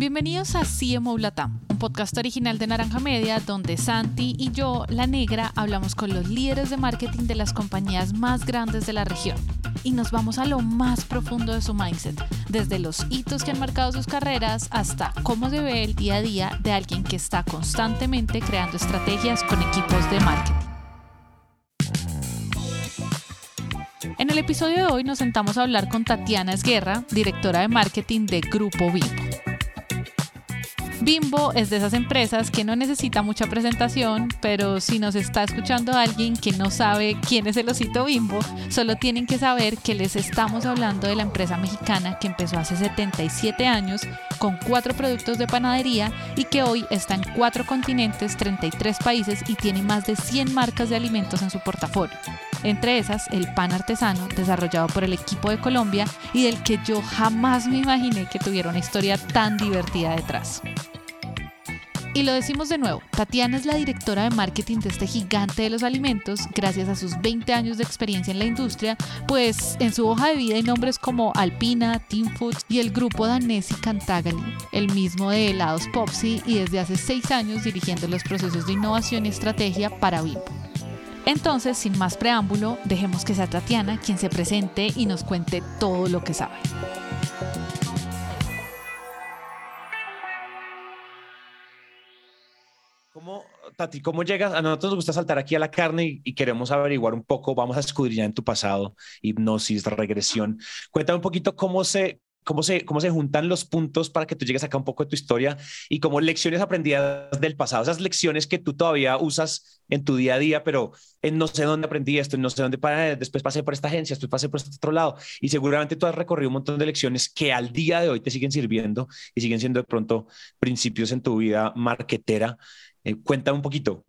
Bienvenidos a CMO Latam, un podcast original de Naranja Media donde Santi y yo, la negra, hablamos con los líderes de marketing de las compañías más grandes de la región y nos vamos a lo más profundo de su mindset, desde los hitos que han marcado sus carreras hasta cómo se ve el día a día de alguien que está constantemente creando estrategias con equipos de marketing. En el episodio de hoy nos sentamos a hablar con Tatiana Esguerra, directora de marketing de Grupo Bimbo. Bimbo es de esas empresas que no necesita mucha presentación, pero si nos está escuchando alguien que no sabe quién es el osito Bimbo, solo tienen que saber que les estamos hablando de la empresa mexicana que empezó hace 77 años con cuatro productos de panadería y que hoy está en cuatro continentes, 33 países y tiene más de 100 marcas de alimentos en su portafolio. Entre esas, el pan artesano, desarrollado por el equipo de Colombia y del que yo jamás me imaginé que tuviera una historia tan divertida detrás. Y lo decimos de nuevo, Tatiana es la directora de marketing de este gigante de los alimentos gracias a sus 20 años de experiencia en la industria, pues en su hoja de vida hay nombres como Alpina, Team Foods y el grupo danés y el mismo de helados Popsi y desde hace 6 años dirigiendo los procesos de innovación y estrategia para Bimbo. Entonces, sin más preámbulo, dejemos que sea Tatiana quien se presente y nos cuente todo lo que sabe. Tati, cómo llegas? A nosotros nos gusta saltar aquí a la carne y, queremos averiguar un poco, vamos a escudriñar en tu pasado, hipnosis, regresión. Cuéntame un poquito cómo se, cómo se, cómo se juntan los puntos para que tú llegues acá un poco de tu historia y como lecciones aprendidas del pasado, esas lecciones que tú todavía usas en tu día a día, pero en no sé dónde aprendí esto, no sé dónde para, después pasé por esta agencia, después pasé por este otro lado y seguramente tú has recorrido un montón de lecciones que al día de hoy te siguen sirviendo y siguen siendo de pronto principios en tu vida marketera. Eh, cuéntame un poquito,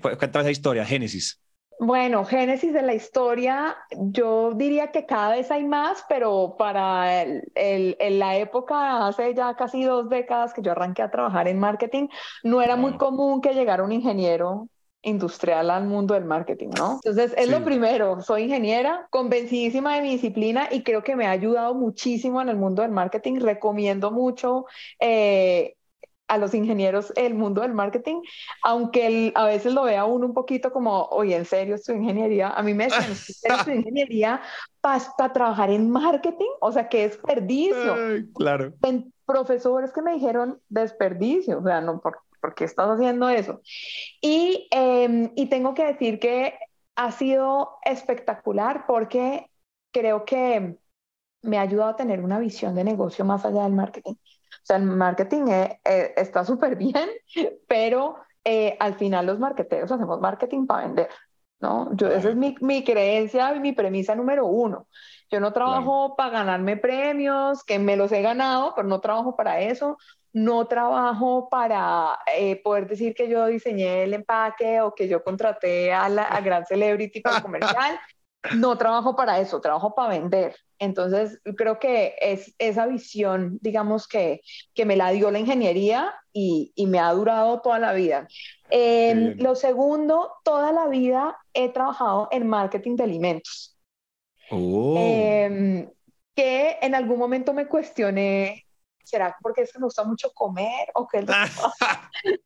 cuéntame esa historia, Génesis. Bueno, génesis de la historia, yo diría que cada vez hay más, pero para el, la época, hace ya casi dos décadas que yo arranqué a trabajar en marketing, no era muy común que llegara un ingeniero industrial al mundo del marketing, ¿no? Entonces, es lo primero, soy ingeniera, convencidísima de mi disciplina y creo que me ha ayudado muchísimo en el mundo del marketing. Recomiendo mucho eh, a los ingenieros el mundo del marketing, aunque a veces lo vea uno un poquito como, oye, ¿en serio estoy ingeniería? A mí me dicen, ¿estoy ingeniería para trabajar en marketing? O sea, ¿qué desperdicio? claro. profesores que me dijeron desperdicio, o sea, no, ¿por, ¿por qué estás haciendo eso? Y, em, y tengo que decir que ha sido espectacular porque creo que me ha ayudado a tener una visión de negocio más allá del marketing. O sea, el marketing eh, eh, está súper bien, pero eh, al final los marketeros hacemos marketing para vender, ¿no? Yo, esa es mi, mi creencia y mi premisa número uno. Yo no trabajo para ganarme premios, que me los he ganado, pero no trabajo para eso. No trabajo para poder decir que yo diseñé el empaque o que yo contraté a la a gran celebrity para comercial. No trabajo para eso, trabajo para vender. Entonces, creo que es esa visión, digamos, que, que me la dio la ingeniería y, y me ha durado toda la vida. Em, lo segundo, toda la vida he trabajado en marketing de alimentos. Oh. Em, que en algún momento me cuestioné, ¿será porque es que me gusta mucho comer o que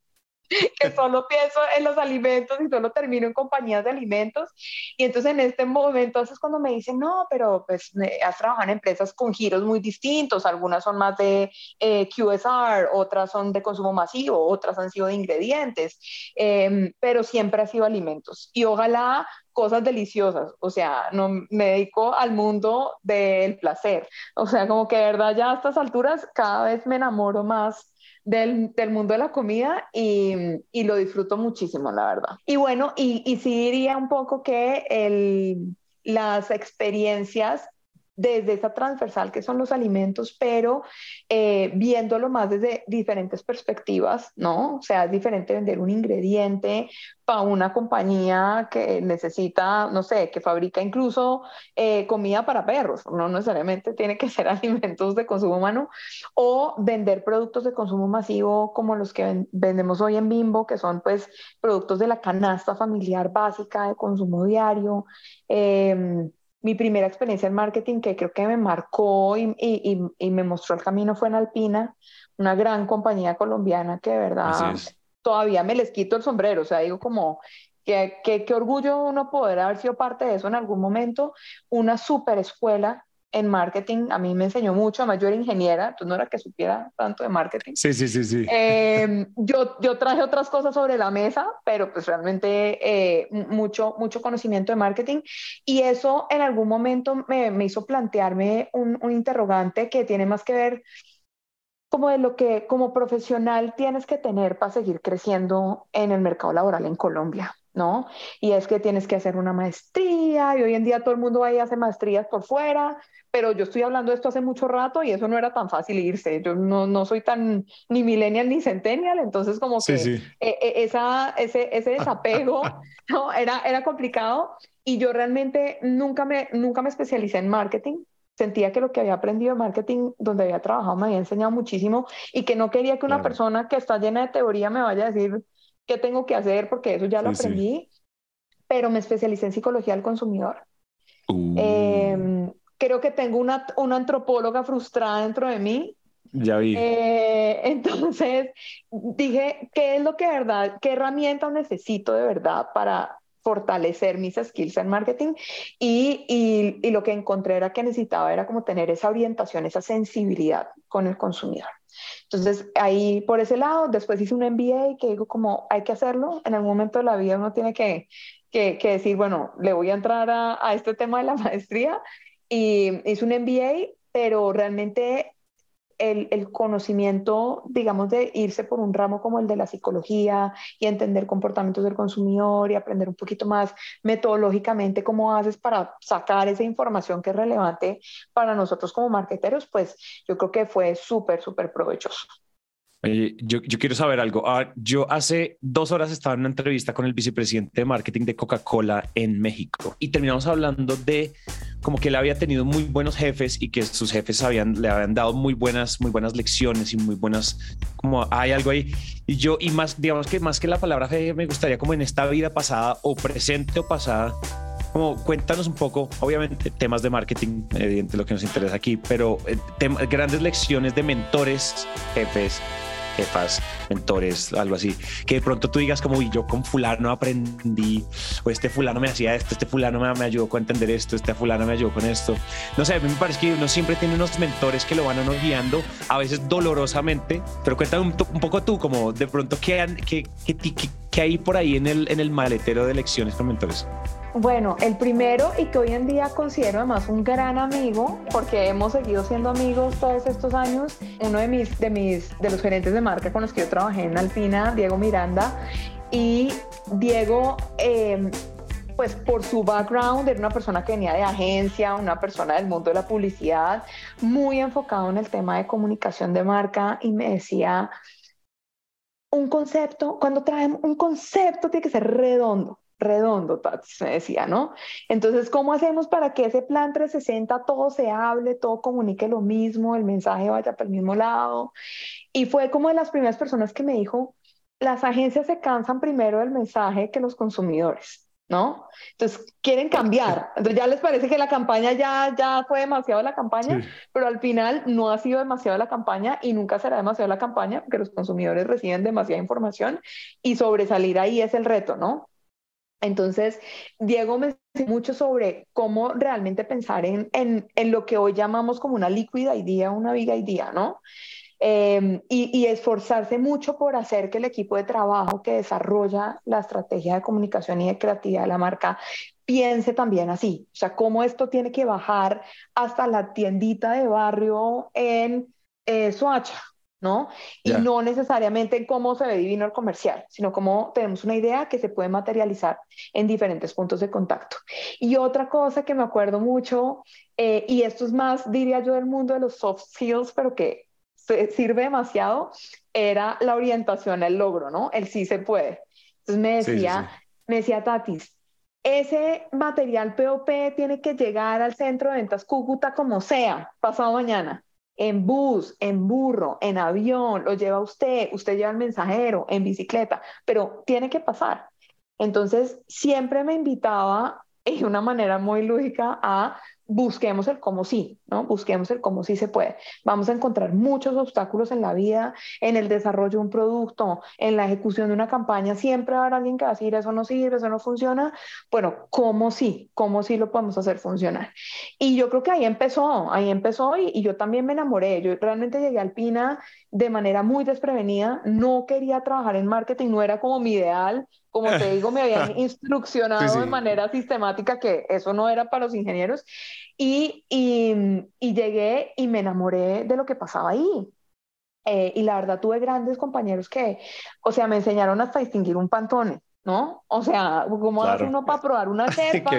que solo pienso en los alimentos y solo termino en compañías de alimentos. Y entonces en este momento es cuando me dicen, no, pero pues has trabajado en empresas con giros muy distintos, algunas son más de eh, QSR, otras son de consumo masivo, otras han sido de ingredientes, em, pero siempre ha sido alimentos. Y ojalá cosas deliciosas, o sea, no me dedico al mundo del placer, o sea, como que de verdad ya a estas alturas cada vez me enamoro más del, del, mundo de la comida y, y, lo disfruto muchísimo, la verdad. Y bueno, y, y sí diría un poco que el, las experiencias desde esa transversal que son los alimentos, pero eh, viéndolo más desde diferentes perspectivas, ¿no? O sea, es diferente vender un ingrediente para una compañía que necesita, no sé, que fabrica incluso eh, comida para perros, no necesariamente tiene que ser alimentos de consumo humano, o vender productos de consumo masivo como los que vendemos hoy en Bimbo, que son pues productos de la canasta familiar básica de consumo diario. Eh, mi primera experiencia en marketing que creo que me marcó y, y, y, me mostró el camino fue en Alpina, una gran compañía colombiana que de verdad todavía me les quito el sombrero, o sea, digo como que, qué orgullo uno poder haber sido parte de eso en algún momento, una super escuela en marketing, a mí me enseñó mucho, además yo era ingeniera, entonces no era que supiera tanto de marketing. Sí, sí, sí, sí. Em, yo, yo traje otras cosas sobre la mesa, pero pues realmente eh, mucho, mucho conocimiento de marketing y eso en algún momento me, me hizo plantearme un, un interrogante que tiene más que ver como de lo que como profesional tienes que tener para seguir creciendo en el mercado laboral en Colombia. ¿No? Y es que tienes que hacer una maestría y hoy en día todo el mundo va y hace maestrías por fuera, pero yo estoy hablando de esto hace mucho rato y eso no era tan fácil irse. Yo no, no soy tan ni millennial ni centennial, entonces como que e, e, esa, ese, ese desapego ¿no? era, era complicado y yo realmente nunca me, nunca me especialicé en marketing. Sentía que lo que había aprendido de marketing, donde había trabajado, me había enseñado muchísimo y que no quería que una persona que está llena de teoría me vaya a decir, qué tengo que hacer, porque eso ya lo aprendí, pero me especialicé en psicología del consumidor. Uh. Em, creo que tengo una, una antropóloga frustrada dentro de mí. Ya vi. Eh, entonces dije, ¿qué es lo que verdad, qué herramienta necesito de verdad para fortalecer mis skills en marketing? Y, y, y lo que encontré era que necesitaba era como tener esa orientación, esa sensibilidad con el consumidor. Entonces, ahí por ese lado, después hice un MBA que digo como hay que hacerlo, en algún momento de la vida uno tiene que, que, que decir, bueno, le voy a entrar a, a, este tema de la maestría y hice un MBA, pero realmente el, conocimiento, digamos, de irse por un ramo como el de la psicología y entender comportamientos del consumidor y aprender un poquito más metodológicamente cómo haces para sacar esa información que es relevante para nosotros como marketeros, pues yo creo que fue súper, súper provechoso. Yo, yo, quiero saber algo. Ah, yo hace dos horas estaba en una entrevista con el vicepresidente de marketing de Coca-Cola en México y terminamos hablando de como que él había tenido muy buenos jefes y que sus jefes habían, le habían dado muy buenas, muy buenas lecciones y muy buenas, como hay algo ahí. Y yo, y más, digamos que más que la palabra jefe, me gustaría como en esta vida pasada o presente o pasada, como cuéntanos un poco, obviamente temas de marketing, evidente lo que nos interesa aquí, pero eh, grandes lecciones de mentores, jefes, jefas, mentores, algo así, que de pronto tú digas como, yo con fulano aprendí, o este fulano me hacía esto, este fulano me, me ayudó a entender esto, este fulano me ayudó con esto. No sé, a mí me parece que uno siempre tiene unos mentores que lo van a uno guiando, a veces dolorosamente, pero cuéntame un, poco tú, como de pronto, ¿qué, qué, qué, qué hay por ahí en el, en el maletero de lecciones con mentores? Bueno, el primero y que hoy en día considero además un gran amigo, porque hemos seguido siendo amigos todos estos años, uno de mis, de mis, de los gerentes de marca con los que yo trabajé en Alpina, Diego Miranda, y Diego, em, pues por su background, era una persona que venía de agencia, una persona del mundo de la publicidad, muy enfocado en el tema de comunicación de marca y me decía, un concepto, cuando traemos un concepto tiene que ser redondo redondo, se decía, ¿no? Entonces, ¿cómo hacemos para que ese plan 360 todo se hable, todo comunique lo mismo, el mensaje vaya para el mismo lado? Y fue como de las primeras personas que me dijo, las agencias se cansan primero del mensaje que los consumidores. ¿no? Entonces quieren cambiar. Entonces ya les parece que la campaña ya, ya fue demasiado la campaña, pero al final no ha sido demasiado la campaña y nunca será demasiado la campaña porque los consumidores reciben demasiada información y sobresalir ahí es el reto, ¿no? Entonces, Diego me dice mucho sobre cómo realmente pensar en, en, en, lo que hoy llamamos como una líquida idea, una viga idea, ¿no? Em, y, y, esforzarse mucho por hacer que el equipo de trabajo que desarrolla la estrategia de comunicación y de creatividad de la marca piense también así, o sea, cómo esto tiene que bajar hasta la tiendita de barrio en eh, Soacha, ¿no? Y no necesariamente en cómo se ve divino el comercial, sino cómo tenemos una idea que se puede materializar en diferentes puntos de contacto. Y otra cosa que me acuerdo mucho, eh, y esto es más, diría yo, del mundo de los soft skills, pero que sirve demasiado, era la orientación al logro, ¿no? El sí se puede. Entonces me decía, me decía Tatis, ese material POP tiene que llegar al centro de ventas Cúcuta como sea, pasado mañana en bus, en burro, en avión, lo lleva usted, usted lleva el mensajero, en bicicleta, pero tiene que pasar. Entonces, siempre me invitaba y una manera muy lógica a busquemos el cómo sí, ¿no? Busquemos el cómo sí se puede. Vamos a encontrar muchos obstáculos en la vida, en el desarrollo de un producto, en la ejecución de una campaña. Siempre haber alguien que va a decir, eso no sirve, eso no funciona. Bueno, ¿cómo sí? ¿Cómo sí lo podemos hacer funcionar? Y yo creo que ahí empezó, ahí empezó y, y yo también me enamoré. Yo realmente llegué a Alpina de manera muy desprevenida. No quería trabajar en marketing, no era como mi ideal como te digo, me habían instruccionado de manera sistemática que eso no era para los ingenieros y, y, y llegué y me enamoré de lo que pasaba ahí. Eh, y la verdad tuve grandes compañeros que, o sea, me enseñaron hasta distinguir un pantone, ¿no? O sea, ¿cómo hace uno para probar una cepa?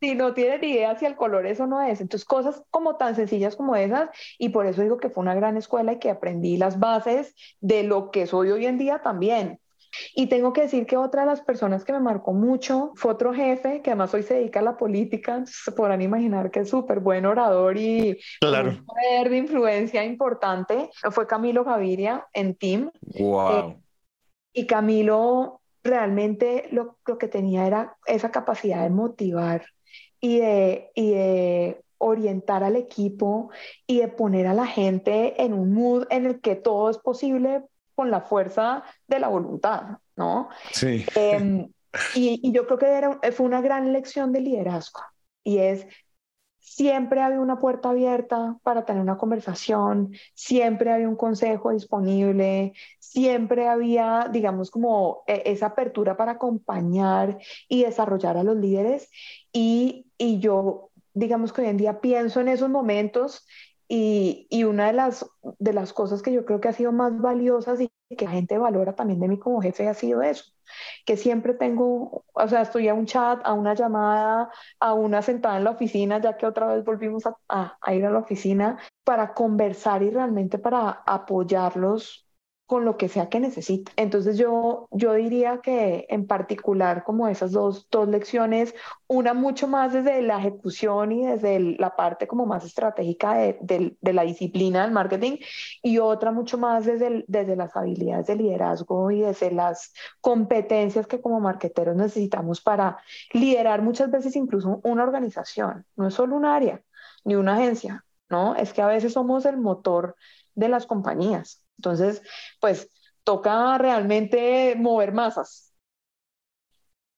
si no tiene ni idea si el color eso no es. Entonces, cosas como tan sencillas como esas, y por eso digo que fue una gran escuela y que aprendí las bases de lo que soy hoy en día también. Y tengo que decir que otra de las personas que me marcó mucho fue otro jefe, que además hoy se dedica a la política, se podrán imaginar que es súper buen orador y claro. un poder de influencia importante, fue Camilo Gaviria en Team. Wow. Eh, y Camilo realmente lo, lo, que tenía era esa capacidad de motivar y de, y de orientar al equipo y de poner a la gente en un mood en el que todo es posible con la fuerza de la voluntad, ¿no? Sí. Em, y, yo creo que era, fue una gran lección de liderazgo y es siempre había una puerta abierta para tener una conversación, siempre había un consejo disponible, siempre había, digamos, como e, esa apertura para acompañar y desarrollar a los líderes. Y, y yo, digamos que hoy en día pienso en esos momentos y, una de las, de las cosas que yo creo que ha sido más valiosas y que la gente valora también de mí como jefe ha sido eso, que siempre tengo, o sea, estoy a un chat, a una llamada, a una sentada en la oficina, ya que otra vez volvimos a ir a la oficina, para conversar y realmente para apoyarlos con lo que sea que necesite. Entonces yo, yo diría que en particular como esas dos, dos lecciones, una mucho más desde la ejecución y desde la parte como más estratégica de, de, de, la disciplina del marketing y otra mucho más desde, desde las habilidades de liderazgo y desde las competencias que como marketeros necesitamos para liderar muchas veces incluso una organización, no es solo un área ni una agencia, ¿no? Es que a veces somos el motor de las compañías. Entonces, pues toca realmente mover masas.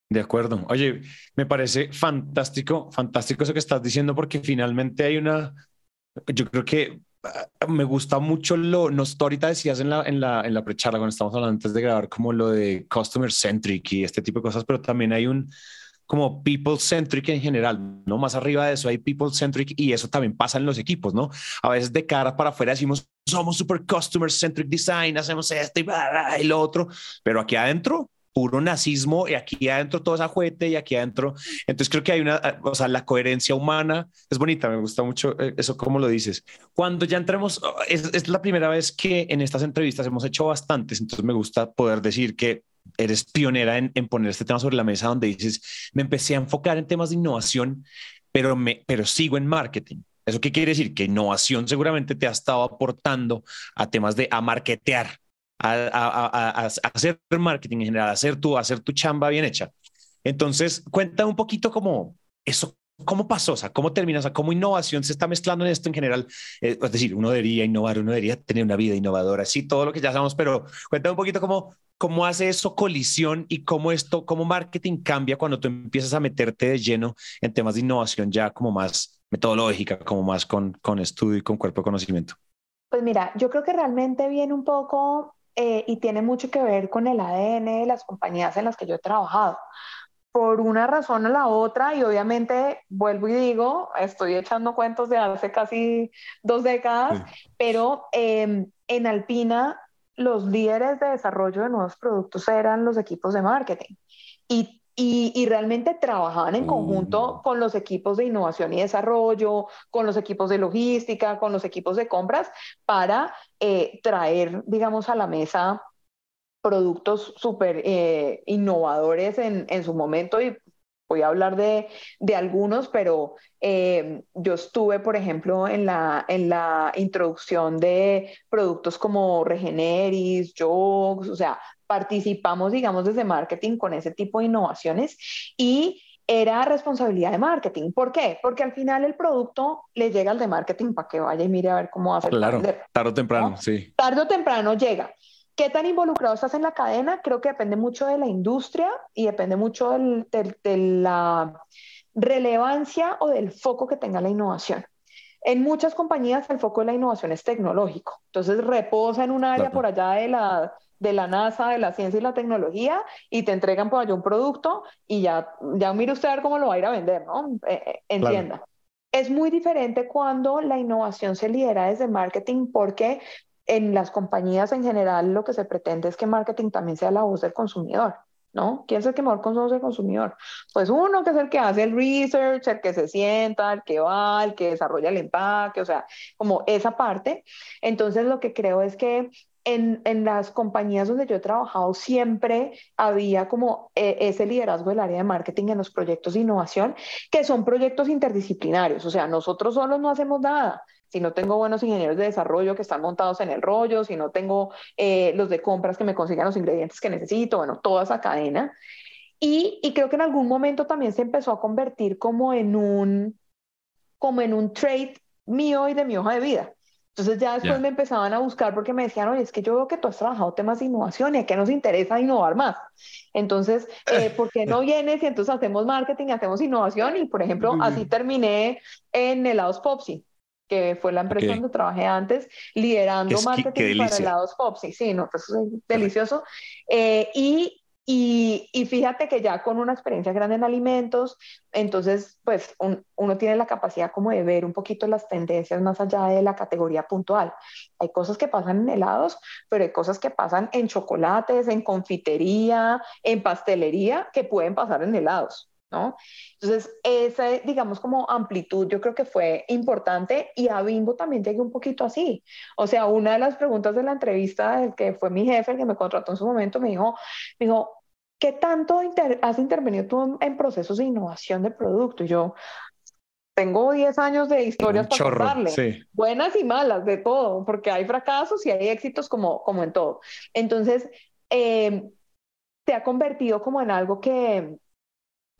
De acuerdo. Oye, me parece fantástico, fantástico eso que estás diciendo porque finalmente hay una, yo creo que ah, me gusta mucho lo, no, ahorita decías en la, en la, en la precharla cuando estamos hablando antes de grabar como lo de customer centric y este tipo de cosas, pero también hay un, como people centric en general, ¿no? Más arriba de eso hay people centric y eso también pasa en los equipos, ¿no? A veces de cara para afuera decimos, somos super customer centric design, hacemos esto y, lo otro, pero aquí adentro puro nazismo y aquí adentro todo esa juguete y aquí adentro. Entonces creo que hay una, o sea, la coherencia humana es bonita, me gusta mucho eh, eso como lo dices. Cuando ya entremos, es, es la primera vez que en estas entrevistas hemos hecho bastantes, entonces me gusta poder decir que eres pionera en, poner este tema sobre la mesa donde dices, me empecé a enfocar en temas de innovación, pero, me, pero sigo en marketing. ¿Eso qué quiere decir? Que innovación seguramente te ha estado aportando a temas de a marketear, a, a, a, hacer marketing en general, a hacer tu, hacer tu chamba bien hecha. Entonces, cuenta un poquito cómo eso, cómo pasó, o sea, cómo termina, o sea, cómo innovación se está mezclando en esto en general. Eh, es decir, uno debería innovar, uno debería tener una vida innovadora, sí, todo lo que ya sabemos, pero cuenta un poquito cómo, cómo hace eso colisión y cómo esto, cómo marketing cambia cuando tú empiezas a meterte de lleno en temas de innovación ya como más metodológica, como más con, con estudio y con cuerpo de conocimiento. Pues mira, yo creo que realmente viene un poco eh, y tiene mucho que ver con el ADN de las compañías en las que yo he trabajado. Por una razón o la otra, y obviamente vuelvo y digo, estoy echando cuentos de hace casi dos décadas, sí. pero eh, en Alpina los líderes de desarrollo de nuevos productos eran los equipos de marketing y, y, y realmente trabajaban en conjunto mm. con los equipos de innovación y desarrollo, con los equipos de logística, con los equipos de compras para eh, traer, digamos, a la mesa productos súper eh, innovadores en, en, su momento y voy a hablar de, de algunos, pero eh, yo estuve, por ejemplo, en la, en la introducción de productos como Regeneris, Jogs, o sea, participamos, digamos, desde marketing con ese tipo de innovaciones y era responsabilidad de marketing. ¿Por qué? Porque al final el producto le llega al de marketing para que vaya y mire a ver cómo hace. Claro, tarde o temprano, sí. Tarde o temprano llega. ¿Qué tan involucrado estás en la cadena? Creo que depende mucho de la industria y depende mucho de la relevancia o del foco que tenga la innovación. En muchas compañías el foco de la innovación es tecnológico, entonces reposa en un área por allá de la, de la NASA, de la ciencia y la tecnología, y te entregan por allá un producto y ya, ya mire usted a ver cómo lo va a ir a vender, ¿no? Eh, eh, entienda. Es muy diferente cuando la innovación se lidera desde marketing porque en las compañías en general lo que se pretende es que marketing también sea la voz del consumidor. ¿no? ¿Quién es el que mejor conoce al consumidor? Pues uno que es el que hace el research, el que se sienta, el que va, el que desarrolla el empaque, o sea, como esa parte. Entonces lo que creo es que en, en, las compañías donde yo he trabajado siempre había como eh, ese liderazgo del área de marketing en los proyectos de innovación, que son proyectos interdisciplinarios. O sea, nosotros solos no hacemos nada si no tengo buenos ingenieros de desarrollo que están montados en el rollo, si no tengo eh, los de compras que me consigan los ingredientes que necesito, bueno, toda esa cadena. Y, y, creo que en algún momento también se empezó a convertir como en un, como en un trade mío y de mi hoja de vida. Entonces ya después me empezaban a buscar porque me decían, oye, es que yo veo que tú has trabajado temas de innovación y a qué nos interesa innovar más. Entonces, eh, ¿por qué no vienes y entonces hacemos marketing, hacemos innovación? Y por ejemplo, así terminé en helados Popsi que fue la empresa donde trabajé antes, liderando marketing para helados Popsi. Sí, no, pues es delicioso. Eh, y, y, y, fíjate que ya con una experiencia grande en alimentos, entonces, pues uno tiene la capacidad como de ver un poquito las tendencias más allá de la categoría puntual. Hay cosas que pasan en helados, pero hay cosas que pasan en chocolates, en confitería, en pastelería, que pueden pasar en helados. ¿No? Entonces, esa, digamos, como amplitud yo creo que fue importante y a Bimbo también llegué un poquito así. O sea, una de las preguntas de la entrevista, el que fue mi jefe, el que me contrató en su momento, me dijo, me dijo, ¿qué tanto has intervenido tú en, procesos de innovación de producto? Y yo, tengo 10 años de historias para contarle, buenas y malas, de todo, porque hay fracasos y hay éxitos como, como en todo. Entonces, eh, se ha convertido como en algo que,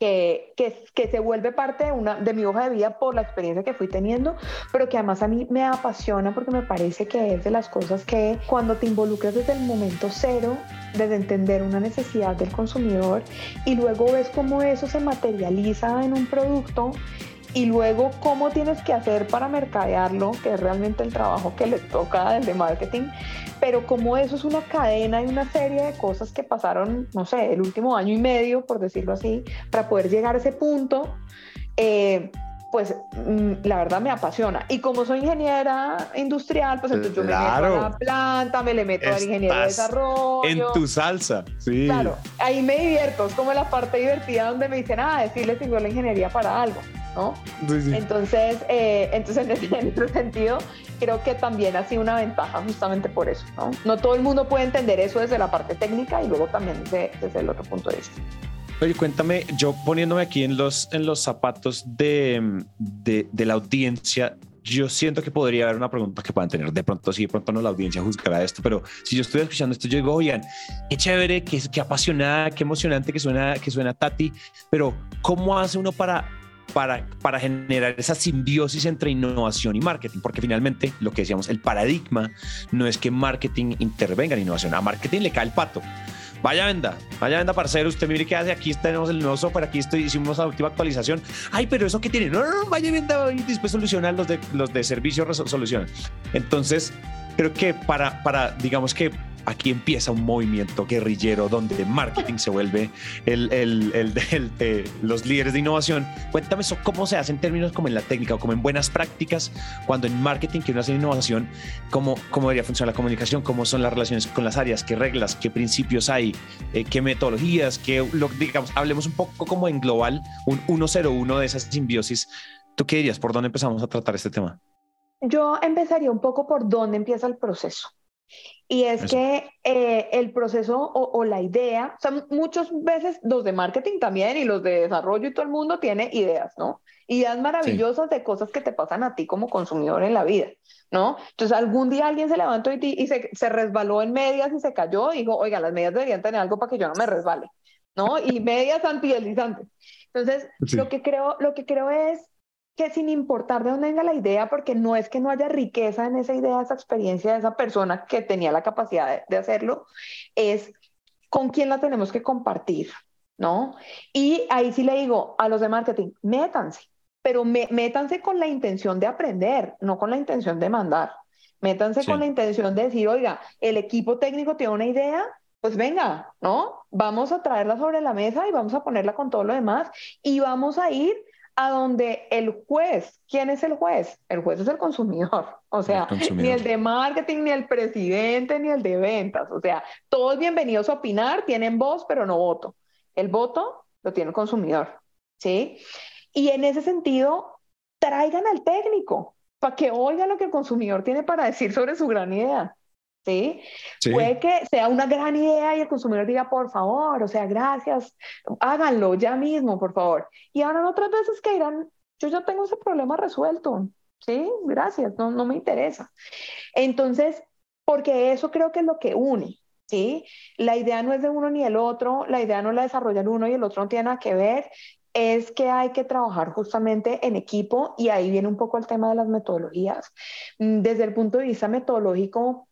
que, que, se vuelve parte de, una, de mi hoja de vida por la experiencia que fui teniendo, pero que además a mí me apasiona porque me parece que es de las cosas que cuando te involucras desde el momento cero, desde entender una necesidad del consumidor y luego ves cómo eso se materializa en un producto, y luego cómo tienes que hacer para mercadearlo, que es realmente el trabajo que le toca desde marketing, pero como eso es una cadena y una serie de cosas que pasaron, no sé, el último año y medio, por decirlo así, para poder llegar a ese punto, eh, pues mm, la verdad me apasiona. Y como soy ingeniera industrial, pues entonces yo me meto a la planta, me le meto al ingeniero de desarrollo. En tu salsa, sí. Claro, ahí me divierto, es como la parte divertida donde me dicen, ah, decirle sirvió la ingeniería para algo. ¿No? Entonces, eh, entonces en ese, sentido, creo que también ha sido una ventaja justamente por eso, ¿no? No todo el mundo puede entender eso desde la parte técnica y luego también desde, desde el otro punto de vista. Oye, cuéntame, yo poniéndome aquí en los, en los zapatos de, de, de la audiencia, yo siento que podría haber una pregunta que puedan tener. De pronto, sí, de pronto no la audiencia juzgará esto, pero si yo estoy escuchando esto, yo digo, oigan, qué chévere, qué, qué apasionada, qué emocionante que suena, que suena Tati, pero ¿cómo hace uno para para, para generar esa simbiosis entre innovación y marketing, porque finalmente lo que decíamos, el paradigma no es que marketing intervenga en innovación, a marketing le cae el pato. Vaya venda, vaya venda, parcero. Usted mire qué hace. Aquí tenemos el nuevo software. Aquí estoy, hicimos la última actualización. Ay, pero eso que tiene. No, no, no, vaya venda y después solucionar los de, los de servicio, solucionan. Entonces, creo que para, para, digamos que aquí empieza un movimiento guerrillero donde marketing se vuelve el, el, el, los líderes de innovación. Cuéntame eso, cómo se hace en términos como en la técnica o como en buenas prácticas, cuando en marketing quiere hacer innovación, cómo, cómo debería funcionar la comunicación, cómo son las relaciones con las áreas, qué reglas, qué principios hay, eh, qué metodologías, qué, lo, digamos, hablemos un poco como en global, un 101 de esas simbiosis. ¿Tú qué dirías? ¿Por dónde empezamos a tratar este tema? Yo empezaría un poco por dónde empieza el proceso. Y es que eh, el proceso o, la idea, o sea, muchas veces los de marketing también y los de desarrollo y todo el mundo tiene ideas, ¿no? Ideas maravillosas de cosas que te pasan a ti como consumidor en la vida, ¿no? Entonces algún día alguien se levantó y, y se, se, resbaló en medias y se cayó y dijo, oiga, las medias deberían tener algo para que yo no me resbale. ¿no? Y medias antideslizantes. Entonces, lo, que creo, lo que creo es que sin importar de dónde venga la idea, porque no es que no haya riqueza en esa idea, esa experiencia de esa persona que tenía la capacidad de, hacerlo, es con quién la tenemos que compartir, ¿no? Y ahí sí le digo a los de marketing, métanse, pero métanse con la intención de aprender, no con la intención de mandar. Métanse con la intención de decir, oiga, el equipo técnico tiene una idea, pues venga, ¿no? Vamos a traerla sobre la mesa y vamos a ponerla con todo lo demás y vamos a ir a donde el juez, ¿quién es el juez? El juez es el consumidor, o sea, ni el de marketing, ni el presidente, ni el de ventas, o sea, todos bienvenidos a opinar, tienen voz, pero no voto. El voto lo tiene el consumidor, ¿sí? Y en ese sentido, traigan al técnico para que oiga lo que el consumidor tiene para decir sobre su gran idea. ¿Sí? Puede que sea una gran idea y el consumidor diga, por favor, o sea, gracias, háganlo ya mismo, por favor. Y ahora otras veces que dirán, yo ya tengo ese problema resuelto, ¿sí? Gracias, no, no me interesa. Entonces, porque eso creo que es lo que une, ¿sí? La idea no es de uno ni el otro, la idea no la desarrolla el uno y el otro no tiene nada que ver, es que hay que trabajar justamente en equipo y ahí viene un poco el tema de las metodologías. Mm, desde el punto de vista metodológico,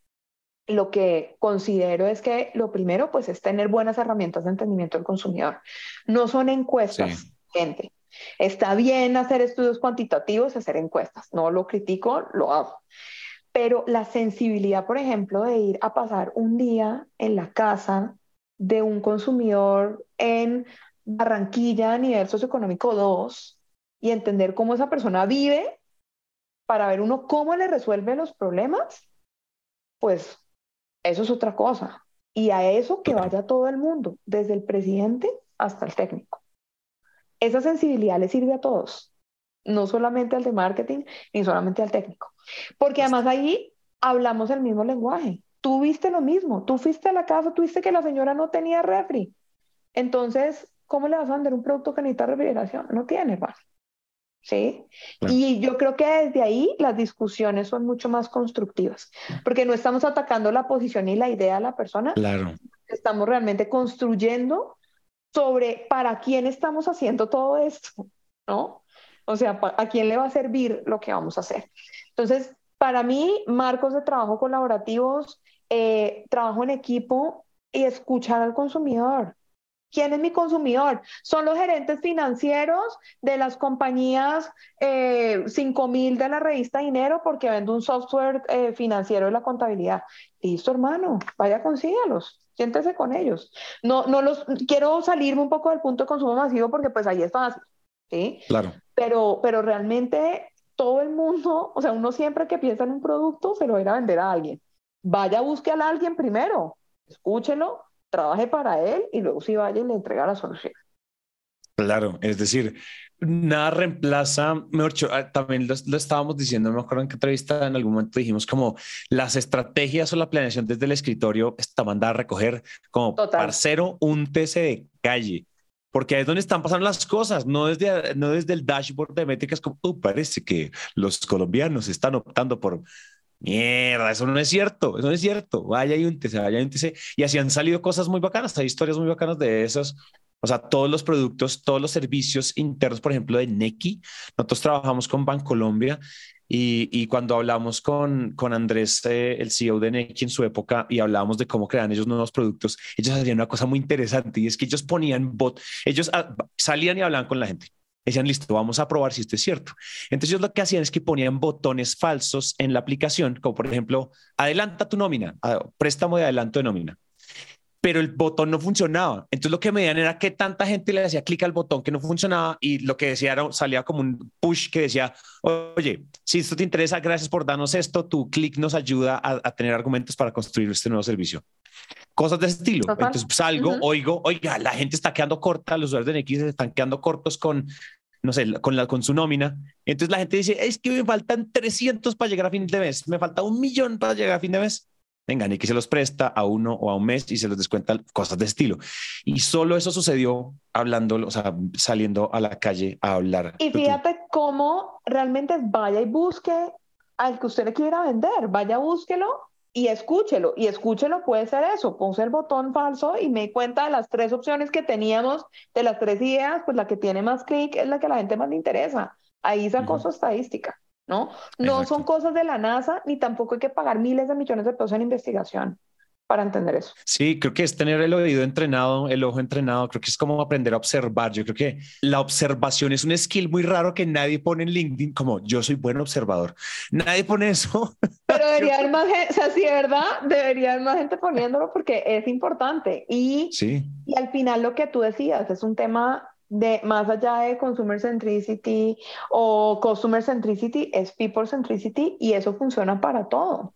lo que considero es que lo primero, pues, es tener buenas herramientas de entendimiento del consumidor. No son encuestas, gente. Está bien hacer estudios cuantitativos, hacer encuestas. No lo critico, lo hago. Pero la sensibilidad, por ejemplo, de ir a pasar un día en la casa de un consumidor en Barranquilla a nivel socioeconómico 2 y entender cómo esa persona vive para ver uno cómo le resuelve los problemas, pues eso es otra cosa. Y a eso que vaya todo el mundo, desde el presidente hasta el técnico. Esa sensibilidad le sirve a todos, no solamente al de marketing ni solamente al técnico. Porque además ahí hablamos el mismo lenguaje. Tú viste lo mismo, tú fuiste a la casa, tú viste que la señora no tenía refri. Entonces, ¿cómo le vas a vender un producto que necesita refrigeración? No tiene, hermano. ¿Sí? Y yo creo que desde ahí las discusiones son mucho más constructivas, porque no estamos atacando la posición y la idea de la persona, claro. estamos realmente construyendo sobre para quién estamos haciendo todo esto, ¿no? O sea, a quién le va a servir lo que vamos a hacer. Entonces, para mí, marcos de trabajo colaborativos, eh, trabajo en equipo y escuchar al consumidor. ¿Quién es mi consumidor? Son los gerentes financieros de las compañías eh, 5000 de la revista Dinero porque vendo un software eh, financiero de la contabilidad. Listo, hermano, vaya, consígalos, siéntese con ellos. No, no los quiero salirme un poco del punto de consumo masivo porque pues ahí es fácil, ¿sí? Claro. Pero, pero realmente todo el mundo, o sea, uno siempre que piensa en un producto se lo va a ir a vender a alguien. Vaya, busque a alguien primero, escúchelo, trabaje para él y luego si vaya y le entrega la solución. Claro, es decir, nada reemplaza, mejor dicho, ah, también lo, estábamos diciendo, me acuerdo en qué entrevista en algún momento dijimos como las estrategias o la planeación desde el escritorio está mandada a recoger como parcero un TC de calle, porque ahí es donde están pasando las cosas, no desde, no desde el dashboard de métricas como, uh, parece que los colombianos están optando por Mierda, eso no es cierto, eso no es cierto. Vaya y úntese, vaya y úntese. Y así han salido cosas muy bacanas, hay historias muy bacanas de esos. O sea, todos los productos, todos los servicios internos, por ejemplo, de Neki, nosotros trabajamos con Bancolombia y, y cuando hablamos con, con Andrés, eh, el CEO de Neki en su época, y hablábamos de cómo crean ellos nuevos productos, ellos hacían una cosa muy interesante y es que ellos ponían bot, ellos ah, salían y hablaban con la gente Decían, listo, vamos a probar si esto es cierto. Entonces ellos lo que hacían es que ponían botones falsos en la aplicación, como por ejemplo, adelanta tu nómina, préstamo de adelanto de nómina. Pero el botón no funcionaba. Entonces lo que medían era que tanta gente le hacía clic al botón que no funcionaba y lo que decía era, salía como un push que decía, oye, si esto te interesa, gracias por darnos esto, tu clic nos ayuda a tener argumentos para construir este nuevo servicio cosas de ese estilo. Entonces salgo, oigo, oiga, la gente está quedando corta, los usuarios de NX se están quedando cortos con, no sé, con, la, con su nómina. Entonces la gente dice, es que me faltan 300 para llegar a fin de mes, me falta un millón para llegar a fin de mes. Venga, que se los presta a uno o a un mes y se los descuenta cosas de estilo. Y solo eso sucedió hablando, o sea, saliendo a la calle a hablar. Y fíjate cómo realmente vaya y busque al que usted le quiera vender, vaya, búsquelo y escúchelo, y escúchelo puede ser eso, puse el botón falso y me di cuenta de las tres opciones que teníamos, de las tres ideas, pues la que tiene más clic es la que a la gente más le interesa. Ahí sacó su estadística, ¿no? No son cosas de la NASA, ni tampoco hay que pagar miles de millones de pesos en investigación para entender eso. Sí, creo que es tener el oído entrenado, el ojo entrenado, creo que es como aprender a observar. Yo creo que la observación es un skill muy raro que nadie pone en LinkedIn como yo soy buen observador. Nadie pone eso. Pero debería haber más gente, o sea, sí, ¿verdad? Debería haber más gente poniéndolo porque es importante. Y, sí. y al final lo que tú decías es un tema de más allá de consumer centricity o customer centricity, es people centricity y eso funciona para todo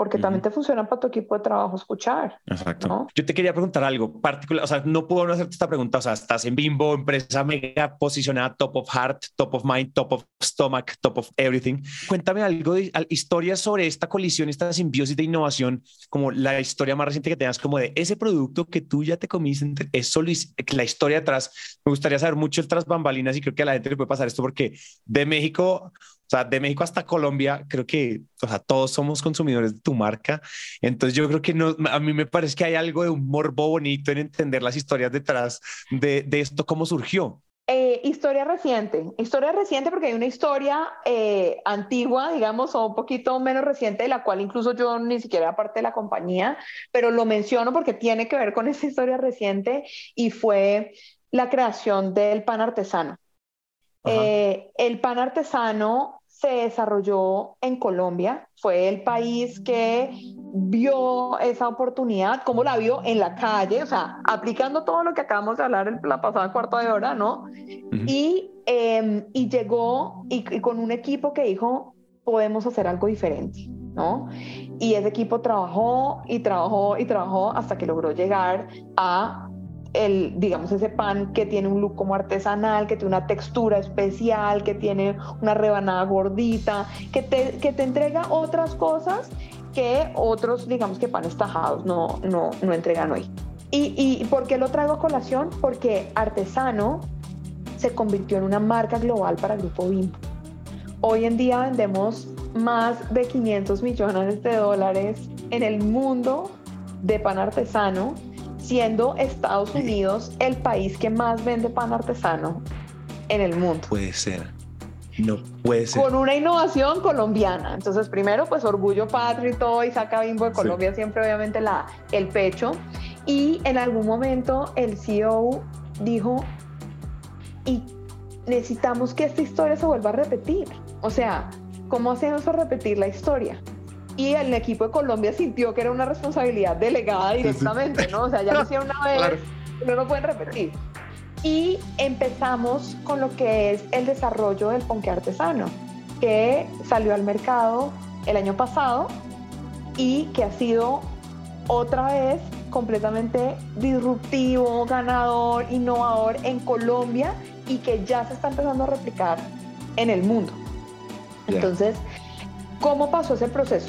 porque también te funciona para tu equipo de trabajo escuchar. Exacto. Yo te quería preguntar algo particular, o sea, no puedo no hacerte esta pregunta, o sea, estás en Bimbo, empresa mega posicionada, top of heart, top of mind, top of stomach, top of everything. Cuéntame algo de historias sobre esta colisión, esta simbiosis de innovación, como la historia más reciente que tengas, como de ese producto que tú ya te comiste, es solo la historia atrás. Me gustaría saber mucho el tras bambalinas y creo que a la gente le puede pasar esto porque de México sea, de México hasta Colombia, creo que, o sea, todos somos consumidores de tu marca. Entonces yo creo que no, a mí me parece que hay algo de un morbo bonito en entender las historias detrás de, de esto, cómo surgió. Eh, historia reciente, historia reciente porque hay una historia eh, antigua, digamos, o un poquito menos reciente, de la cual incluso yo ni siquiera era parte de la compañía, pero lo menciono porque tiene que ver con esa historia reciente y fue la creación del pan artesano. Eh, el pan artesano se desarrolló en Colombia, fue el país que vio esa oportunidad, como la vio en la calle, o sea, aplicando todo lo que acabamos de hablar en la pasada cuarta de hora, ¿no? y, em, y, llegó y, con un equipo que dijo, podemos hacer algo diferente, ¿no? Y ese equipo trabajó y trabajó y trabajó hasta que logró llegar a el, digamos, ese pan que tiene un look como artesanal, que tiene una textura especial, que tiene una rebanada gordita, que te, que te entrega otras cosas que otros, digamos, que panes tajados no, no, no entregan hoy. ¿Y, ¿Y por qué lo traigo a colación? Porque Artesano se convirtió en una marca global para el Grupo Bimbo. Hoy en día vendemos más de 500 millones de dólares en el mundo de pan artesano siendo Estados Unidos el país que más vende pan artesano en el mundo. Puede ser. No puede ser. Con una innovación colombiana. Entonces, primero, pues orgullo patrio y todo, y saca Bimbo de Colombia siempre, obviamente, la, el pecho. Y en algún momento el CEO dijo, y necesitamos que esta historia se vuelva a repetir. O sea, ¿cómo hacemos para repetir la historia? Y el equipo de Colombia sintió que era una responsabilidad delegada directamente, ¿no? O sea, ya lo hicieron una vez, no lo pueden repetir. Y empezamos con lo que es el desarrollo del ponque artesano, que salió al mercado el año pasado y que ha sido otra vez completamente disruptivo, ganador, innovador en Colombia y que ya se está empezando a replicar en el mundo. Entonces, ¿cómo pasó ese proceso?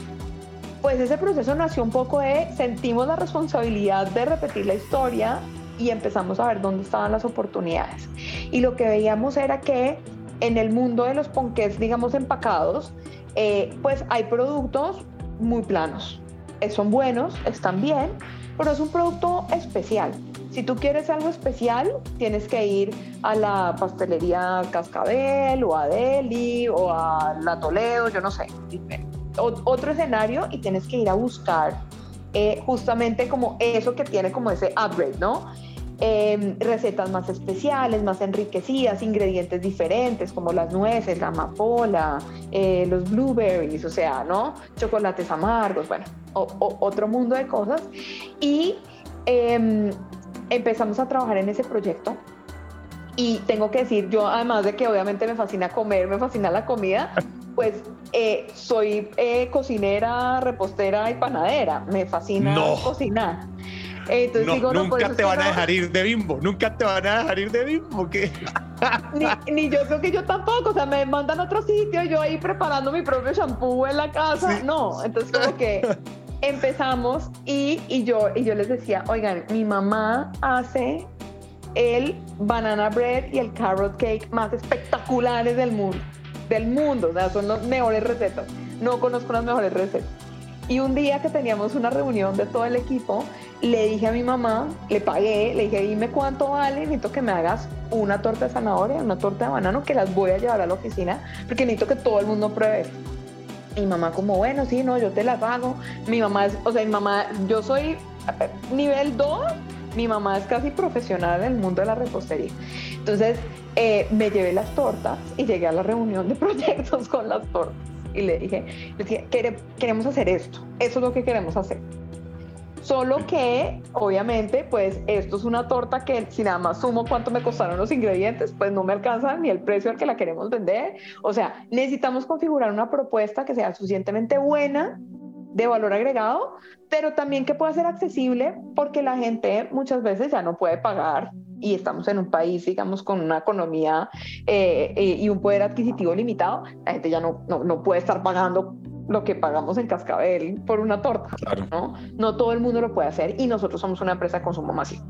Pues ese proceso nació un poco de sentimos la responsabilidad de repetir la historia y empezamos a ver dónde estaban las oportunidades. Y lo que veíamos era que en el mundo de los ponqués, digamos, empacados, eh, pues hay productos muy planos. Eh, son buenos, están bien, pero es un producto especial. Si tú quieres algo especial, tienes que ir a la pastelería Cascabel o a Deli o a La Toledo, yo no sé otro escenario y tienes que ir a buscar eh, justamente como eso que tiene como ese upgrade, ¿no? Em, recetas más especiales, más enriquecidas, ingredientes diferentes como las nueces, la amapola, eh, los blueberries, o sea, ¿no? Chocolates amargos, bueno, otro mundo de cosas. Y em, empezamos a trabajar en ese proyecto. Y tengo que decir, yo además de que obviamente me fascina comer, me fascina la comida, pues eh, soy eh, cocinera, repostera y panadera. Me fascina cocinar. Entonces digo, no, nunca te van a dejar ir de bimbo, nunca te van a dejar ir de bimbo. ¿qué? Ni, yo creo que yo tampoco, o sea, me mandan a otro sitio, yo ahí preparando mi propio shampoo en la casa. No, entonces como que empezamos y, y, yo, y yo les decía, oigan, mi mamá hace el banana bread y el carrot cake más espectaculares del mundo del mundo, o sea, son las mejores recetas. No conozco las mejores recetas. Y un día que teníamos una reunión de todo el equipo, le dije a mi mamá, le pagué, le dije, dime cuánto vale, necesito que me hagas una torta de zanahoria, una torta de banano, que las voy a llevar a la oficina, porque necesito que todo el mundo pruebe. Mi mamá como, bueno, sí, no, yo te las hago. Mi mamá es, o sea, mi mamá, yo soy nivel 2, mi mamá es casi profesional en el mundo de la repostería. Entonces, eh, me llevé las tortas y llegué a la reunión de proyectos con las tortas. Y le dije, le dije, queremos hacer esto, eso es lo que queremos hacer. Solo que, obviamente, pues esto es una torta que si nada más sumo cuánto me costaron los ingredientes, pues no me alcanza ni el precio al que la queremos vender. O sea, necesitamos configurar una propuesta que sea suficientemente buena de valor agregado, pero también que pueda ser accesible porque la gente muchas veces ya no puede pagar y estamos en un país, digamos, con una economía eh, eh, y un poder adquisitivo limitado, la gente ya no, no, no puede estar pagando lo que pagamos en Cascabel por una torta, ¿no? No todo el mundo lo puede hacer y nosotros somos una empresa de consumo masivo.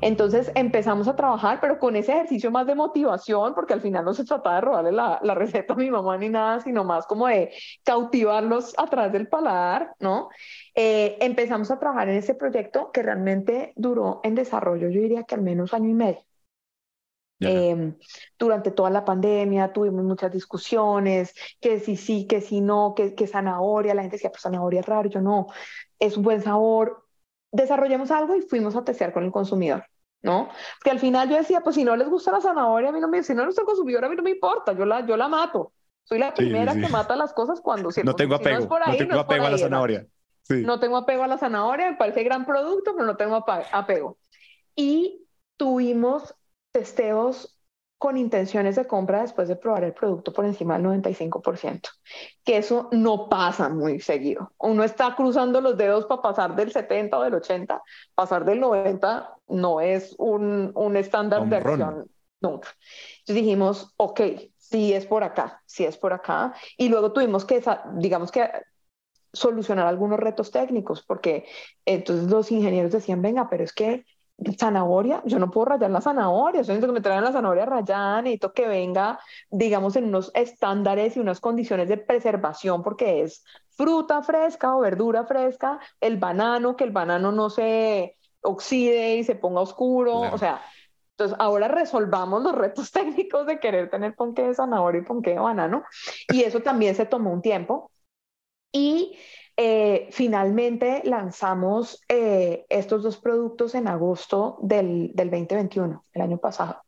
Entonces empezamos a trabajar, pero con ese ejercicio más de motivación, porque al final no se trata de robarle la, la receta a mi mamá ni nada, sino más como de cautivarlos a través del paladar, ¿no? Eh, empezamos a trabajar en ese proyecto que realmente duró en desarrollo, yo diría que al menos año y medio. Eh, durante toda la pandemia tuvimos muchas discusiones, que si sí, que si no, que, que zanahoria, la gente decía, pues zanahoria es raro, yo no, es un buen sabor. Desarrollamos algo y fuimos a testear con el consumidor, ¿no? Que al final yo decía, pues si no les gusta la zanahoria, a mí no me, si no les gusta el consumidor, a mí no me importa, yo la, yo la mato. Soy la primera que mata las cosas cuando si no tengo apego, no, tengo apego a la zanahoria. No tengo apego a la zanahoria, me parece gran producto, pero no tengo apego. Y tuvimos testeos con intenciones de compra después de probar el producto por encima del 95%, que eso no pasa muy seguido. Uno está cruzando los dedos para pasar del 70 o del 80, pasar del 90 no es un, un estándar de acción nunca. Entonces dijimos, ok, sí es por acá, sí es por acá, y luego tuvimos que, digamos que solucionar algunos retos técnicos, porque entonces los ingenieros decían, venga, pero es que zanahoria, yo no puedo rayar la zanahoria, yo necesito que me traigan la zanahoria rayada, necesito que venga, digamos, en unos estándares y unas condiciones de preservación, porque es fruta fresca o verdura fresca, el banano, que el banano no se oxide y se ponga oscuro, o sea, entonces ahora resolvamos los retos técnicos de querer tener ponqué de zanahoria y ponqué de banano, y eso también se tomó un tiempo. Y eh, finalmente lanzamos eh, estos dos productos en agosto del, del 2021, el año pasado.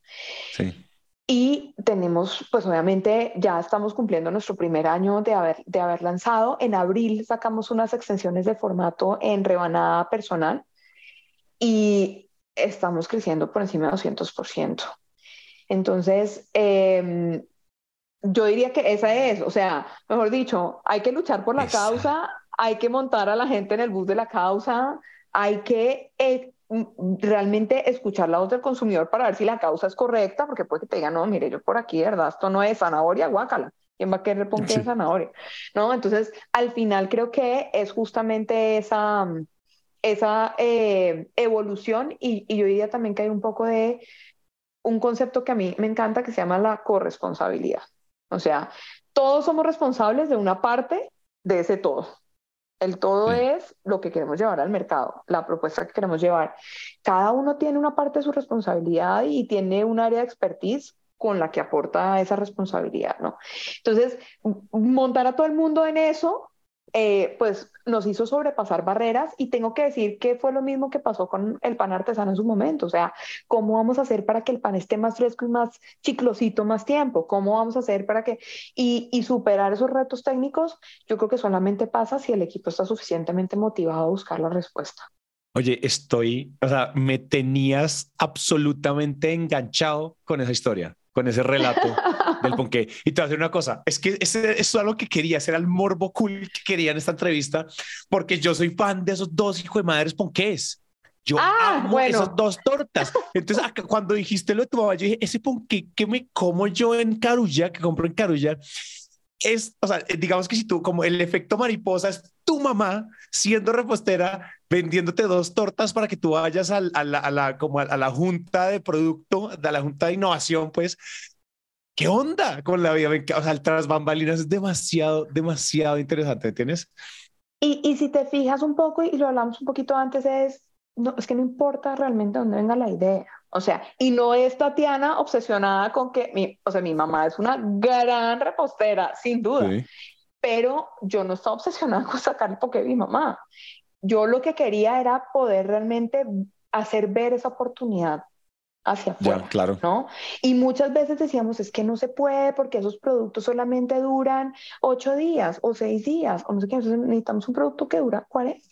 Sí. Y tenemos, pues obviamente ya estamos cumpliendo nuestro primer año de haber, de haber lanzado. En abril sacamos unas extensiones de formato en rebanada personal y estamos creciendo por encima de 200%. Entonces, em, yo diría que esa es, o sea, mejor dicho, hay que luchar por la causa, hay que montar a la gente en el bus de la causa, hay que eh, realmente escuchar la voz del consumidor para ver si la causa es correcta, porque puede que te digan, no, mire, yo por aquí, ¿verdad? Esto no es zanahoria, guácala. ¿Quién va a querer poner sí. zanahoria? ¿No? Entonces, al final creo que es justamente esa, esa eh, evolución y, y yo diría también que hay un poco de un concepto que a mí me encanta que se llama la corresponsabilidad. O sea, todos somos responsables de una parte de ese todo. El todo es lo que queremos llevar al mercado, la propuesta que queremos llevar. Cada uno tiene una parte de su responsabilidad y tiene un área de expertise con la que aporta esa responsabilidad, ¿no? Entonces, montar a todo el mundo en eso eh, pues nos hizo sobrepasar barreras y tengo que decir que fue lo mismo que pasó con el pan artesano en su momento, o sea, ¿cómo vamos a hacer para que el pan esté más fresco y más chiclosito más tiempo? ¿Cómo vamos a hacer para que... Y, y superar esos retos técnicos, yo creo que solamente pasa si el equipo está suficientemente motivado a buscar la respuesta. Oye, estoy, o sea, me tenías absolutamente enganchado con esa historia con ese relato del ponqué. Y te voy a decir una cosa, es que eso es algo que quería, ese era el morbo cool que quería en esta entrevista, porque yo soy fan de esos dos hijos de madres ponqués. Yo ah, amo bueno. esas dos tortas. Entonces, cuando dijiste lo de tu mamá, yo dije, ese ponqué que me como yo en Carulla, que compro en Carulla, es, o sea, digamos que si tú, como el efecto mariposa es tu mamá siendo repostera, vendiéndote dos tortas para que tú vayas a, a, la, a la, como a, la junta de producto, a la junta de innovación, pues, ¿qué onda con la vida? O sea, el tras bambalinas es demasiado, demasiado interesante, ¿tienes? Y, y si te fijas un poco, y lo hablamos un poquito antes, es, no, es que no importa realmente dónde venga la idea. O sea, y no es Tatiana obsesionada con que, mi, o sea, mi mamá es una gran repostera, sin duda, pero yo no estaba obsesionada con sacar el poke de mi mamá. Yo lo que quería era poder realmente hacer ver esa oportunidad hacia afuera, claro. ¿no? Y muchas veces decíamos, es que no se puede porque esos productos solamente duran ocho días o seis días, o no sé qué, necesitamos un producto que dura 40,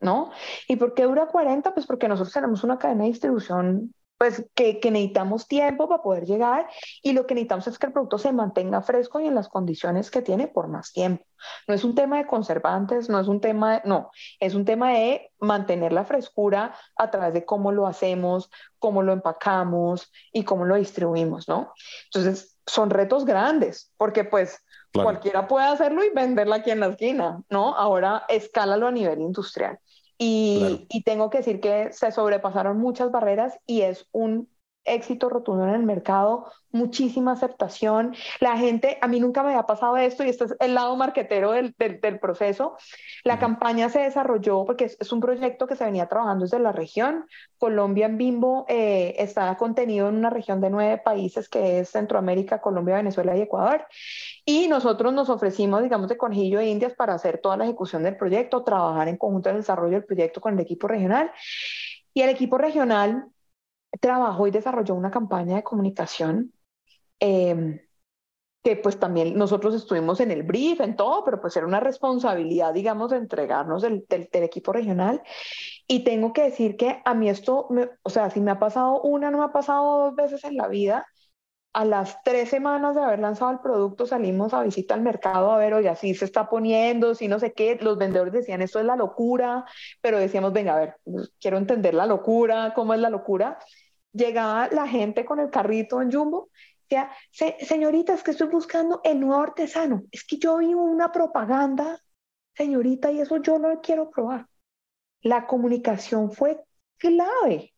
¿no? ¿Y por qué dura 40? Pues porque nosotros tenemos una cadena de distribución pues que, que, necesitamos tiempo para poder llegar y lo que necesitamos es que el producto se mantenga fresco y en las condiciones que tiene por más tiempo. No es un tema de conservantes, no es un tema, de, no, es un tema de mantener la frescura a través de cómo lo hacemos, cómo lo empacamos y cómo lo distribuimos, ¿no? Entonces, son retos grandes porque pues cualquiera puede hacerlo y venderla aquí en la esquina, ¿no? Ahora escálalo a nivel industrial. Y, tengo que decir que se sobrepasaron muchas barreras y es un éxito rotundo en el mercado, muchísima aceptación. La gente, a mí nunca me había pasado esto y este es el lado marquetero del, del, proceso. La campaña se desarrolló porque es, un proyecto que se venía trabajando desde la región. Colombia en Bimbo eh, está contenido en una región de nueve países que es Centroamérica, Colombia, Venezuela y Ecuador. Y nosotros nos ofrecimos, digamos, de conejillo de indias para hacer toda la ejecución del proyecto, trabajar en conjunto en el desarrollo del proyecto con el equipo regional. Y el equipo regional trabajó y desarrolló una campaña de comunicación em, que pues también nosotros estuvimos en el brief, en todo, pero pues era una responsabilidad, digamos, de entregarnos del, del, equipo regional. Y tengo que decir que a mí esto, o sea, si me ha pasado una, no me ha pasado dos veces en la vida, a las tres semanas de haber lanzado el producto salimos a visita al mercado a ver, oye, así se está poniendo, si no sé qué, los vendedores decían, esto es la locura, pero decíamos, venga, a ver, quiero entender la locura, cómo es la locura. Llegaba la gente con el carrito en Jumbo, decía, señorita, es que estoy buscando el nuevo artesano, es que yo vi una propaganda, señorita, y eso yo no quiero probar. La comunicación fue clave,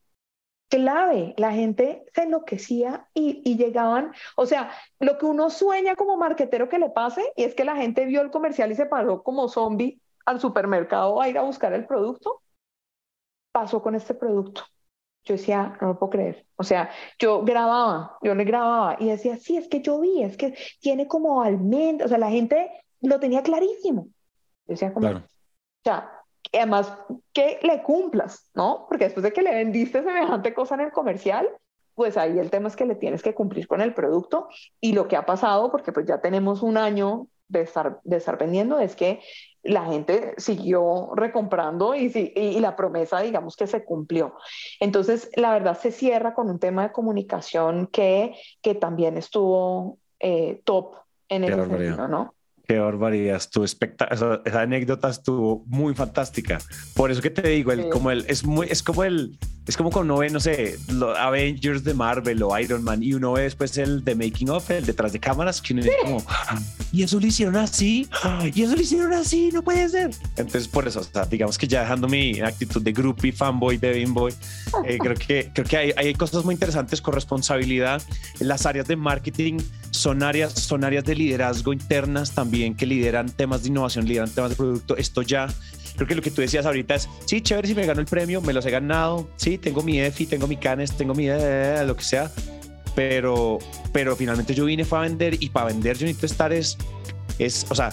clave. La gente se enloquecía y, y, llegaban, o sea, lo que uno sueña como marquetero que le pase, y es que la gente vio el comercial y se paró como zombie al supermercado a ir a buscar el producto, pasó con este producto. Yo decía, no lo puedo creer. O sea, yo grababa, yo le grababa y decía, sí, es que yo vi, es que tiene como almendras, o sea, la gente lo tenía clarísimo. Yo decía, como, claro. o sea, además que le cumplas, ¿no? Porque después de que le vendiste semejante cosa en el comercial, pues ahí el tema es que le tienes que cumplir con el producto y lo que ha pasado, porque pues ya tenemos un año de estar, de estar vendiendo, es que la gente siguió recomprando y, y, la promesa, digamos, que se cumplió. Entonces, la verdad se cierra con un tema de comunicación que, que también estuvo eh, top en el sentido, ¿no? Qué barbaridad, tu esa, esa, anécdota estuvo muy fantástica. Por eso que te digo, el, como el, es muy, es como el, es como cuando uno ve, no sé, los Avengers de Marvel o Iron Man y uno ve después el de Making of, el detrás de cámaras, que uno dice como, ah, y eso lo hicieron así, y eso lo hicieron así, no puede ser. Entonces, por eso, o sea, digamos que ya dejando mi actitud de groupie, fanboy, de beanboy, eh, creo que, creo que hay, hay cosas muy interesantes con responsabilidad. En las áreas de marketing son áreas, son áreas de liderazgo internas también que lideran temas de innovación, lideran temas de producto. Esto ya creo que lo que tú decías ahorita es, sí, chévere si me gano el premio, me los he ganado, sí, tengo mi EFI, tengo mi CANES, tengo mi eh, lo que sea, pero, pero finalmente yo vine fue a vender y para vender yo necesito estar es, es o sea,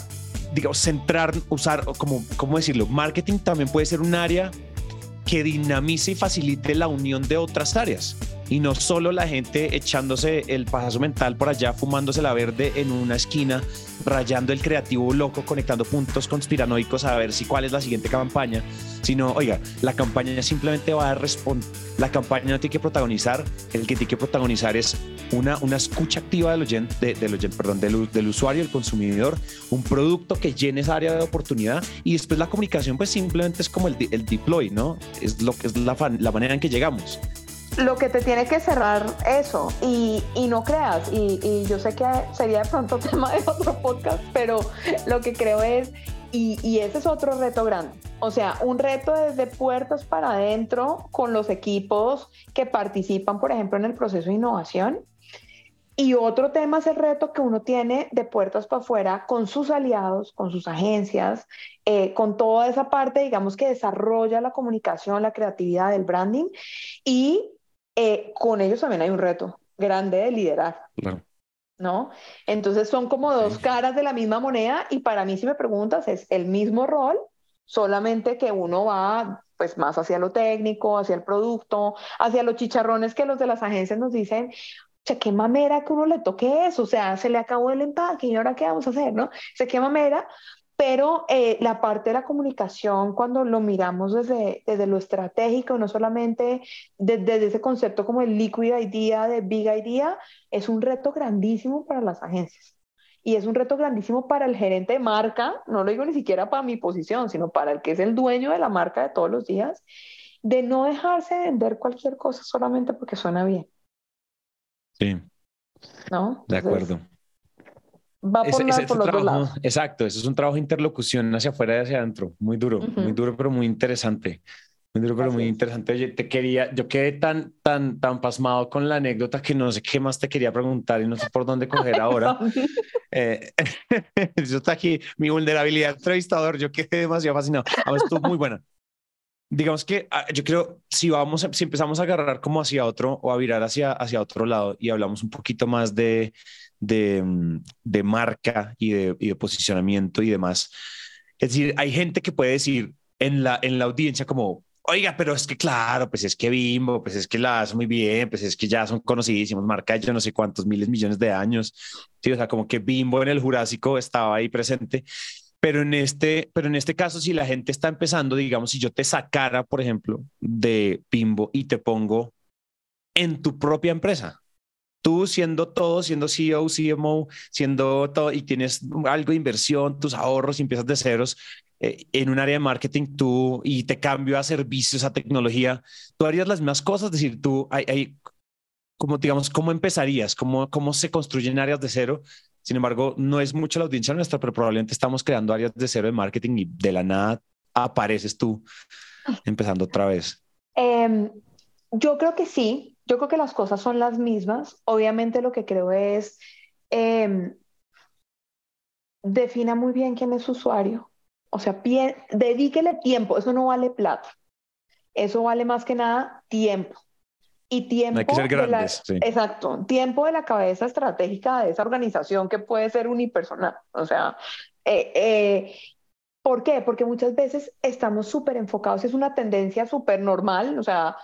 digamos, centrar, usar, como, ¿cómo decirlo? Marketing también puede ser un área que dinamice y facilite la unión de otras áreas y no solo la gente echándose el pajazo mental por allá, fumándose la verde en una esquina, rayando el creativo loco, conectando puntos conspiranoicos a ver si cuál es la siguiente campaña, sino, oiga, la campaña simplemente va a responder, la campaña no tiene que protagonizar, el que tiene que protagonizar es una, una escucha activa del oyente, del, oyente, perdón, del, del usuario, del consumidor, un producto que llene esa área de oportunidad y después la comunicación pues simplemente es como el, el deploy, ¿no? Es, lo, es la, la manera en que llegamos lo que te tiene que cerrar eso y, y no creas, y, y, yo sé que sería de pronto tema de otro podcast, pero lo que creo es, y, y, ese es otro reto grande, o sea, un reto desde puertas para adentro con los equipos que participan, por ejemplo, en el proceso de innovación, Y otro tema es el reto que uno tiene de puertas para afuera con sus aliados, con sus agencias, eh, con toda esa parte, digamos, que desarrolla la comunicación, la creatividad, del branding. Y eh, con ellos también hay un reto grande de liderar. ¿No? Entonces son como dos caras de la misma moneda y para mí, si me preguntas, es el mismo rol, solamente que uno va pues más hacia lo técnico, hacia el producto, hacia los chicharrones que los de las agencias nos dicen, sea, qué mamera que uno le toque eso, o sea, se le acabó el empaque y ahora qué vamos a hacer, ¿no? Se qué mamera, pero eh, la parte de la comunicación, cuando lo miramos desde, desde lo estratégico, no solamente desde, ese concepto como el liquid idea, de big idea, es un reto grandísimo para las agencias. Y es un reto grandísimo para el gerente de marca, no lo digo ni siquiera para mi posición, sino para el que es el dueño de la marca de todos los días, de no dejarse vender cualquier cosa solamente porque suena bien. Sí. ¿No? De acuerdo. Va por, por los dos lados. Exacto, eso es un trabajo de interlocución hacia afuera y hacia adentro, muy duro, muy duro, pero muy interesante. Muy duro, pero muy interesante. Oye, te quería, yo quedé tan, tan, tan pasmado con la anécdota que no sé qué más te quería preguntar y no sé por dónde coger ahora. eh, yo está aquí, mi vulnerabilidad entrevistador, yo quedé demasiado fascinado. A ver, estuvo muy buena digamos que ah, yo creo, si vamos, si empezamos a agarrar como hacia otro o a virar hacia, hacia otro lado y hablamos un poquito más de, de, mm, de marca y de, de, posicionamiento y demás, es decir, hay gente que puede decir en la, en la audiencia como, oiga, pero es que claro, pues es que Bimbo, pues es que la hace muy bien, pues es que ya son conocidísimos, marca yo no sé cuántos miles millones de años, sí, o sea, como que Bimbo en el Jurásico estaba ahí presente. Pero en este, pero en este caso, si la gente está empezando, digamos, si yo te sacara, por ejemplo, de Pimbo y te pongo en tu propia empresa, tú siendo todo, siendo CEO, CMO, siendo todo y tienes algo de inversión, tus ahorros y empiezas de ceros eh, en un área de marketing, tú y te cambio a servicios, a tecnología, tú harías las mismas cosas, es decir, tú hay, hay como digamos, ¿cómo empezarías? ¿Cómo, ¿Cómo se construyen áreas de cero? Sin embargo, no es mucho la audiencia nuestra, pero probablemente estamos creando áreas de cero de marketing y de la nada apareces tú empezando otra vez. Em, yo creo que sí, yo creo que las cosas son las mismas. Obviamente lo que creo es, eh, defina muy bien quién es su usuario. O sea, dedíquele tiempo, eso no vale plata. Eso vale más que nada tiempo y tiempo. Exacto, tiempo de la cabeza estratégica de esa organización que puede ser unipersonal. O sea, eh, eh, ¿por qué? Porque muchas veces estamos súper enfocados, es una tendencia súper normal, o sea,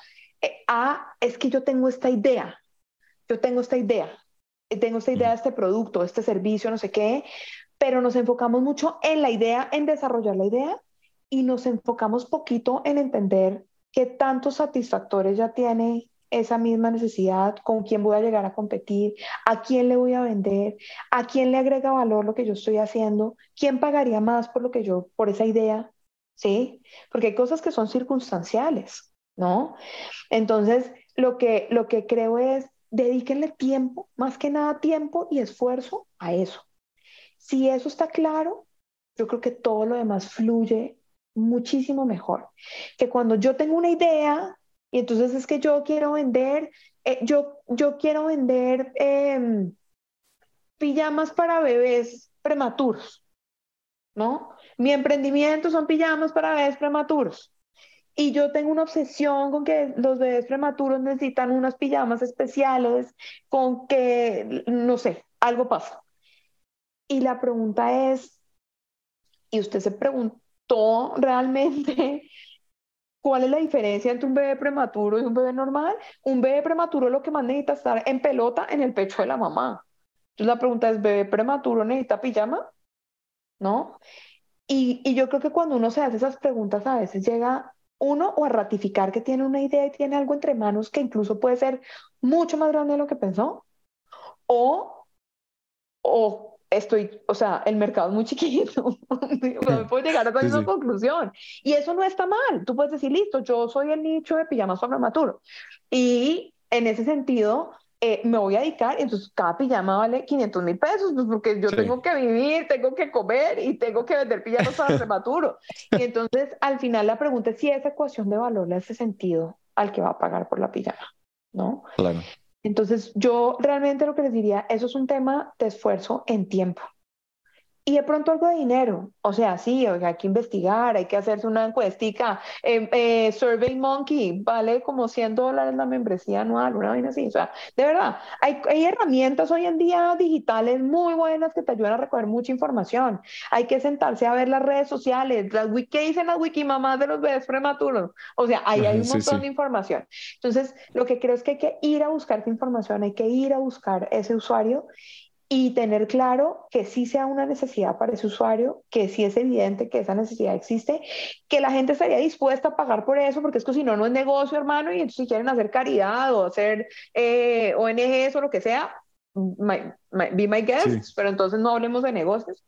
eh, a, es que yo tengo esta idea, yo tengo esta idea, tengo esta idea de este producto, este servicio, no sé qué, pero nos enfocamos mucho en la idea, en desarrollar la idea y nos enfocamos poquito en entender qué tantos satisfactores ya tiene esa misma necesidad, con quién voy a llegar a competir, a quién le voy a vender, a quién le agrega valor lo que yo estoy haciendo, quién pagaría más por lo que yo, por esa idea, ¿sí? Porque hay cosas que son circunstanciales, ¿no? Entonces, lo que, lo que creo es, dedíquenle tiempo, más que nada tiempo y esfuerzo a eso. Si eso está claro, yo creo que todo lo demás fluye muchísimo mejor. Que cuando yo tengo una idea, y entonces es que yo quiero vender, eh, yo, yo quiero vender em, pijamas para bebés prematuros, ¿no? Mi emprendimiento son pijamas para bebés prematuros. Y yo tengo una obsesión con que los bebés prematuros necesitan unas pijamas especiales, con que, no sé, algo pasa. Y la pregunta es, ¿y usted se preguntó realmente ¿Cuál es la diferencia entre un bebé prematuro y un bebé normal? Un bebé prematuro lo que más necesita estar en pelota en el pecho de la mamá. Entonces la pregunta es, ¿bebé prematuro necesita pijama? ¿No? Y, y yo creo que cuando uno se hace esas preguntas a veces llega uno o a ratificar que tiene una idea y tiene algo entre manos que incluso puede ser mucho más grande de lo que pensó, o, o estoy, o sea, el mercado es muy chiquito, me puedo llegar a esa misma conclusión. Y eso no está mal, tú puedes decir, listo, yo soy el nicho de pijamas prematuro. Y en ese sentido, eh, me voy a dedicar, entonces cada pijama vale 500 mil pesos, pues porque yo tengo que vivir, tengo que comer y tengo que vender pijamas para prematuro. y entonces, al final, la pregunta es si esa ecuación de valor le hace sentido al que va a pagar por la pijama, ¿no? Claro. Entonces, yo realmente lo que les diría, eso es un tema de esfuerzo en tiempo. Y de pronto algo de dinero. O sea, sí, hay que investigar, hay que hacerse una encuestica. Eh, eh, Survey Monkey vale como 100 dólares la membresía anual, una vaina así. O sea, de verdad, hay, hay, herramientas hoy en día digitales muy buenas que te ayudan a recoger mucha información. Hay que sentarse a ver las redes sociales, las wiki, dicen las wikimamás de los bebés prematuros. O sea, ahí hay un montón de información. Entonces, lo que creo es que hay que ir a buscar esa información, hay que ir a buscar ese usuario y tener claro que sí sea una necesidad para ese usuario, que sí es evidente que esa necesidad existe, que la gente estaría dispuesta a pagar por eso, porque es que si no, no es negocio, hermano, y entonces si quieren hacer caridad o hacer eh, ONGs o lo que sea, be my guest, pero entonces no hablemos de negocios.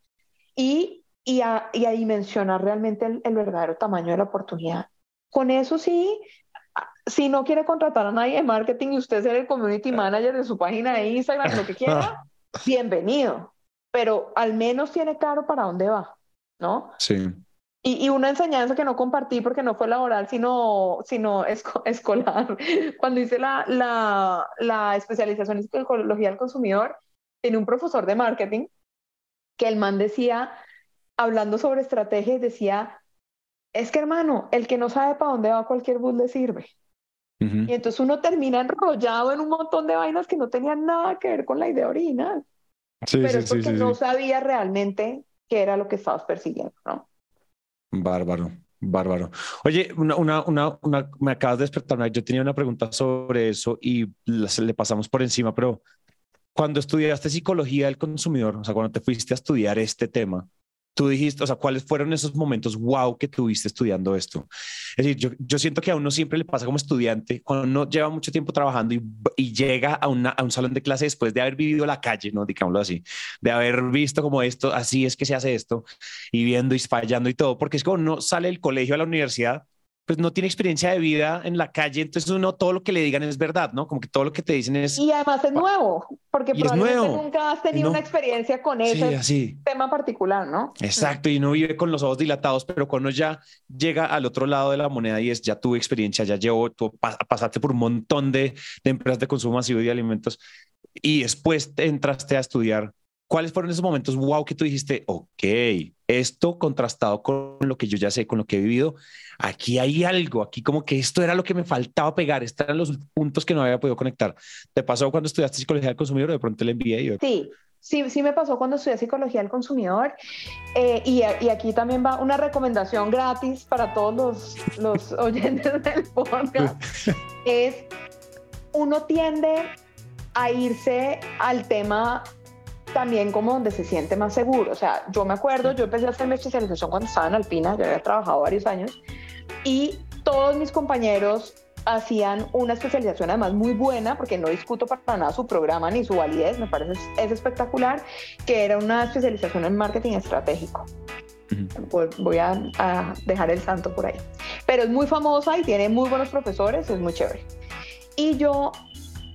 Y, y, a, y a dimensionar realmente el, el verdadero tamaño de la oportunidad. Con eso sí, si no quiere contratar a nadie de marketing y usted ser el community manager de su página de Instagram, lo que quiera, bienvenido, pero al menos tiene claro para dónde va, ¿no? Sí. Y, y una enseñanza que no compartí porque no fue laboral, sino, sino escolar. Cuando hice la, la, la especialización en psicología del consumidor, tenía un profesor de marketing que el man decía, hablando sobre estrategias, decía, es que hermano, el que no sabe para dónde va cualquier bus le sirve. Y entonces uno termina enrollado en un montón de vainas que no tenían nada que ver con la idea original. Sí, Pero es porque no sabía realmente qué era lo que estabas persiguiendo, ¿no? Bárbaro, bárbaro. Oye, una, una, una, una, me acabas de despertar. Yo tenía una pregunta sobre eso y le pasamos por encima, pero cuando estudiaste psicología del consumidor, o sea, cuando te fuiste a estudiar este tema, tú dijiste, o sea, cuáles fueron esos momentos wow que tuviste estudiando esto. Es decir, yo, siento que a uno siempre le pasa como estudiante, cuando uno lleva mucho tiempo trabajando y, y llega a, una, a, un salón de clase después de haber vivido la calle, ¿no? Digámoslo así, de haber visto como esto, así es que se hace esto, y viendo y fallando y todo, porque es como uno sale del colegio a la universidad pues no tiene experiencia de vida en la calle, entonces uno todo lo que le digan es verdad, ¿no? Como que todo lo que te dicen es... Y además es nuevo, porque probablemente nunca has tenido una experiencia con ese tema particular, ¿no? Exacto, y uno vive con los ojos dilatados, pero cuando ya llega al otro lado de la moneda y es, ya tuve experiencia, ya llevo, tú pasaste por un montón de, de empresas de consumo masivo y de alimentos, y después entraste a estudiar ¿Cuáles fueron esos momentos, wow, que tú dijiste, ok, esto contrastado con lo que yo ya sé, con lo que he vivido, aquí hay algo, aquí como que esto era lo que me faltaba pegar, estos eran los puntos que no había podido conectar. ¿Te pasó cuando estudiaste psicología del consumidor? De pronto le envié yo. Sí, sí, sí me pasó cuando estudié psicología del consumidor. Eh, y, y, aquí también va una recomendación gratis para todos los, los oyentes del podcast. es, uno tiende a irse al tema también como donde se siente más seguro. O sea, yo me acuerdo, yo empecé a hacer mi especialización cuando estaba en Alpina, yo había trabajado varios años, y todos mis compañeros hacían una especialización además muy buena, porque no discuto para nada su programa ni su validez, me parece es espectacular, que era una especialización en marketing estratégico. Voy a, a, dejar el santo por ahí. Pero es muy famosa y tiene muy buenos profesores, es muy chévere. Y yo,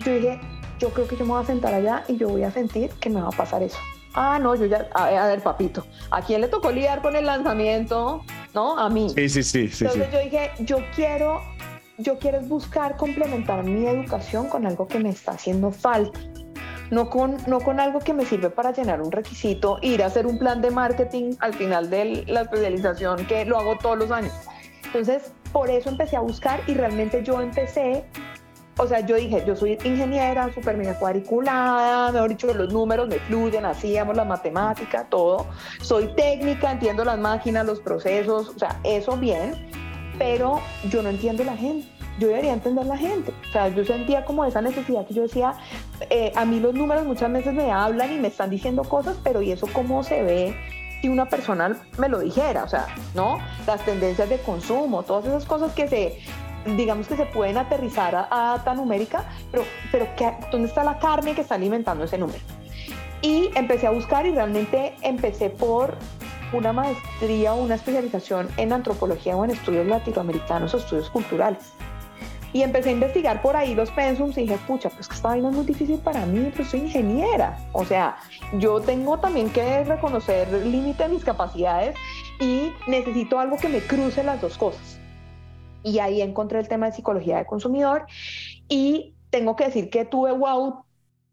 yo dije, yo creo que yo me voy a sentar allá y yo voy a sentir que me va a pasar eso. Ah, no, yo ya, a, ver, papito, ¿a quién le tocó lidiar con el lanzamiento? ¿No? A mí. Sí, sí, sí. sí Entonces yo dije, yo quiero, yo quiero buscar complementar mi educación con algo que me está haciendo falta. No con, no con algo que me sirve para llenar un requisito, ir a hacer un plan de marketing al final de la especialización, que lo hago todos los años. Entonces, por eso empecé a buscar y realmente yo empecé o sea, yo dije, yo soy ingeniera, súper mega cuadriculada, mejor dicho, los números me fluyen, hacíamos la matemática, todo. Soy técnica, entiendo las máquinas, los procesos, o sea, eso bien, pero yo no entiendo la gente. Yo debería entender la gente. O sea, yo sentía como esa necesidad que yo decía, eh, a mí los números muchas veces me hablan y me están diciendo cosas, pero ¿y eso cómo se ve? si una persona me lo dijera, o sea, ¿no? Las tendencias de consumo, todas esas cosas que se, digamos que se pueden aterrizar a, data numérica, pero, pero ¿qué, ¿dónde está la carne que está alimentando ese número? Y empecé a buscar y realmente empecé por una maestría o una especialización en antropología o en estudios latinoamericanos o estudios culturales. Y empecé a investigar por ahí los pensums y dije, pucha, pues que esta vaina es muy difícil para mí, pues soy ingeniera. O sea, yo tengo también que reconocer el límite de mis capacidades y necesito algo que me cruce las dos cosas y ahí encontré el tema de psicología del consumidor y tengo que decir que tuve wow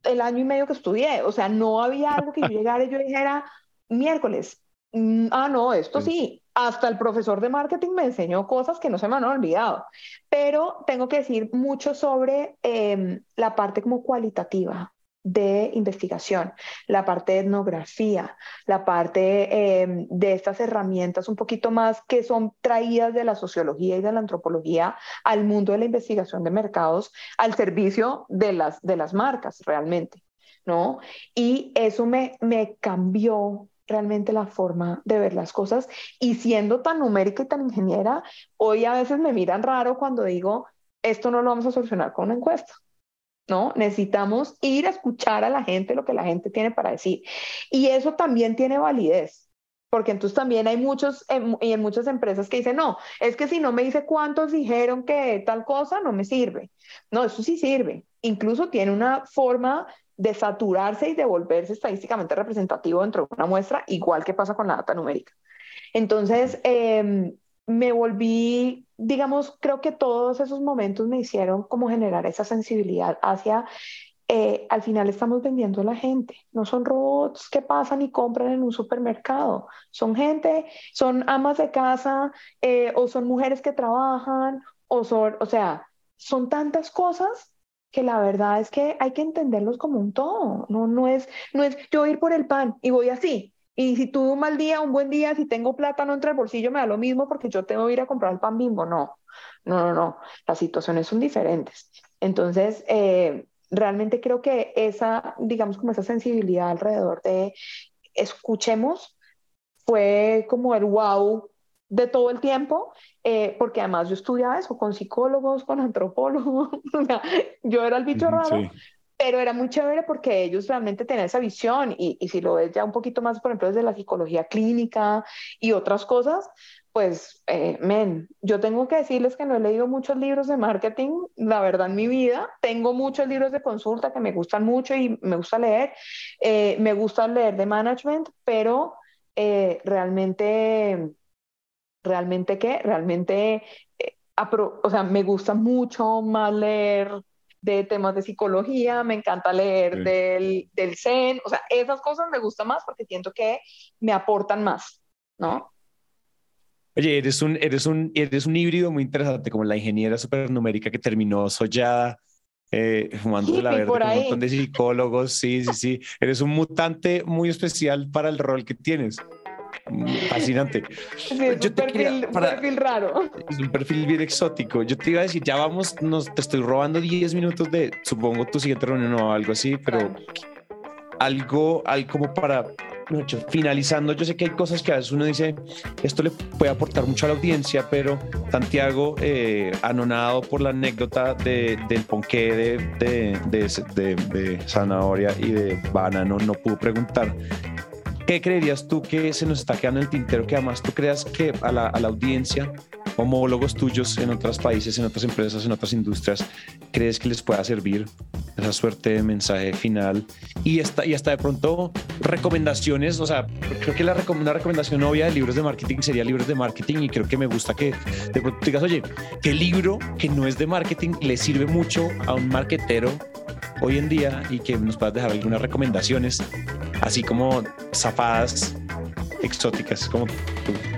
el año y medio que estudié. O sea, no había algo que yo llegara y yo dijera, miércoles, mm, ah, no, esto sí. Hasta el profesor de marketing me enseñó cosas que no se me han olvidado. Pero tengo que decir mucho sobre em, la parte como cualitativa de investigación, la parte de etnografía, la parte em, de estas herramientas un poquito más que son traídas de la sociología y de la antropología al mundo de la investigación de mercados, al servicio de las, de las marcas realmente, ¿no? Y eso me, me cambió realmente la forma de ver las cosas y siendo tan numérica y tan ingeniera, hoy a veces me miran raro cuando digo, esto no lo vamos a solucionar con una encuesta. ¿No? Necesitamos ir a escuchar a la gente lo que la gente tiene para decir. Y eso también tiene validez, porque entonces también hay muchos, y en muchas empresas que dicen, no, es que si no me dice cuántos dijeron que tal cosa, no me sirve. No, eso sí sirve. Incluso tiene una forma de saturarse y de volverse estadísticamente representativo dentro de una muestra, igual que pasa con la data numérica. Entonces, em, me volví, digamos, creo que todos esos momentos me hicieron como generar esa sensibilidad hacia, eh, al final estamos vendiendo a la gente, no son robots que pasan y compran en un supermercado, son gente, son amas de casa eh, o son mujeres que trabajan o son, o sea, son tantas cosas que la verdad es que hay que entenderlos como un todo, no, no, es, no es yo ir por el pan y voy así, y si tuve un mal día, un buen día, si tengo plata no entra el bolsillo, me da lo mismo porque yo tengo que ir a comprar el pan bimbo. No, no, no, no. Las situaciones son diferentes. Entonces, eh, realmente creo que esa, digamos, como esa sensibilidad alrededor de escuchemos fue como el wow de todo el tiempo, eh, porque además yo estudiaba eso con psicólogos, con antropólogos, yo era el bicho raro, pero era muy chévere porque ellos realmente tenían esa visión y, y, si lo ves ya un poquito más, por ejemplo, desde la psicología clínica y otras cosas, pues, eh, men, yo tengo que decirles que no he leído muchos libros de marketing, la verdad, en mi vida. Tengo muchos libros de consulta que me gustan mucho y me gusta leer. Eh, me gusta leer de management, pero eh, realmente, realmente, ¿qué? Realmente, o sea, me gusta mucho más leer de temas de psicología, me encanta leer del, del Zen, o sea, esas cosas me gustan más porque siento que me aportan más, ¿no? Oye, eres un, eres un, eres un híbrido muy interesante, como la ingeniera supernumérica que terminó sollada, eh, fumando la verde con un montón de psicólogos. Sí, sí, sí. Eres un mutante muy especial para el rol que tienes. Fascinante. es Yo un, perfil, perfil, raro. Es un perfil bien exótico. Yo te iba a decir, ya vamos, nos, te estoy robando 10 minutos de, supongo, tu siguiente reunión o algo así, pero algo, algo como para finalizando, yo sé que hay cosas que a veces uno dice, esto le puede aportar mucho a la audiencia, pero Santiago, eh, anonado por la anécdota de, del ponqué de, de, de, de, zanahoria y de banano, no pudo preguntar ¿Qué creerías tú que se nos está quedando en el tintero? Que además tú creas que a la, a la audiencia, homólogos tuyos en otros países, en otras empresas, en otras industrias, crees que les pueda servir esa suerte de mensaje final? Y hasta, y hasta de pronto recomendaciones, o sea, creo que la una recomendación obvia de libros de marketing sería libros de marketing y creo que me gusta que de pronto digas, oye, ¿qué libro que no es de marketing le sirve mucho a un marketero hoy en día y que nos puedas dejar algunas recomendaciones, así como zafadas exóticas, como tú.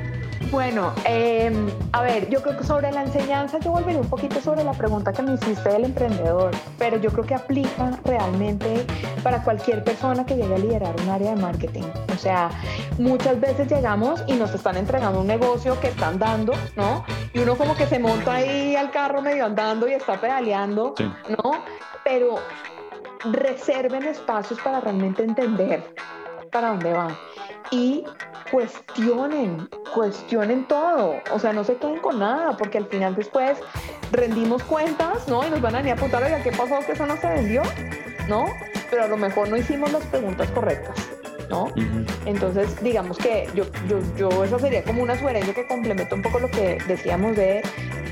Bueno, em, a ver, yo creo que sobre la enseñanza yo volveré un poquito sobre la pregunta que me hiciste del emprendedor, pero yo creo que aplica realmente para cualquier persona que llegue a liderar un área de marketing. O sea, muchas veces llegamos y nos están entregando un negocio que están dando, ¿no? Y uno como que se monta ahí al carro medio andando y está pedaleando, ¿no? Pero reserven espacios para realmente entender para dónde van y cuestionen, cuestionen todo, o sea, no se queden con nada, porque al final después rendimos cuentas, ¿no? Y nos van a venir a apuntar, oiga, ¿qué pasó que eso no se vendió? ¿No? Pero a lo mejor no hicimos las preguntas correctas. ¿no? Entonces, digamos que yo, yo, yo, eso sería como una sugerencia que complementa un poco lo que decíamos de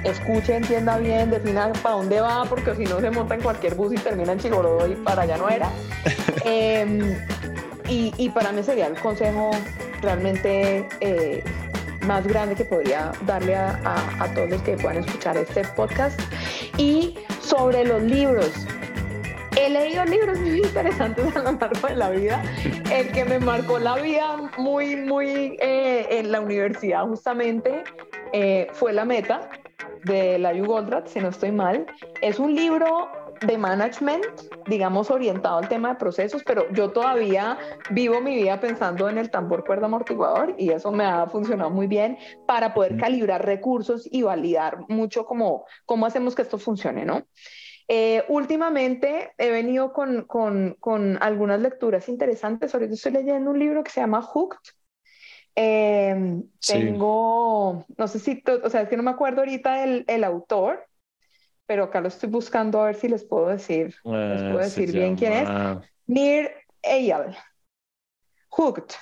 escuche, entienda bien, defina para dónde va, porque si no se monta en cualquier bus y termina en Chigorodo y para allá no era. Em, y, para mí sería el consejo realmente eh, más grande que podría darle a, todos los que puedan escuchar este podcast. Y sobre los libros, He leído libros muy interesantes a lo largo de la vida. El que me marcó la vida muy, muy eh, en la universidad justamente eh, fue La Meta de Layu Goldratt, si no estoy mal. Es un libro de management, digamos, orientado al tema de procesos, pero yo todavía vivo mi vida pensando en el tambor cuerda amortiguador y eso me ha funcionado muy bien para poder calibrar recursos y validar mucho cómo, cómo hacemos que esto funcione, ¿no? Eh, últimamente he venido con, con, con, algunas lecturas interesantes. Ahorita estoy leyendo un libro que se llama Hooked. Em, tengo, no sé si, o sea, es que no me acuerdo ahorita el, el, autor, pero acá lo estoy buscando a ver si les puedo decir, les puedo ah, decir bien quién es. Nir Eyal. Hooked.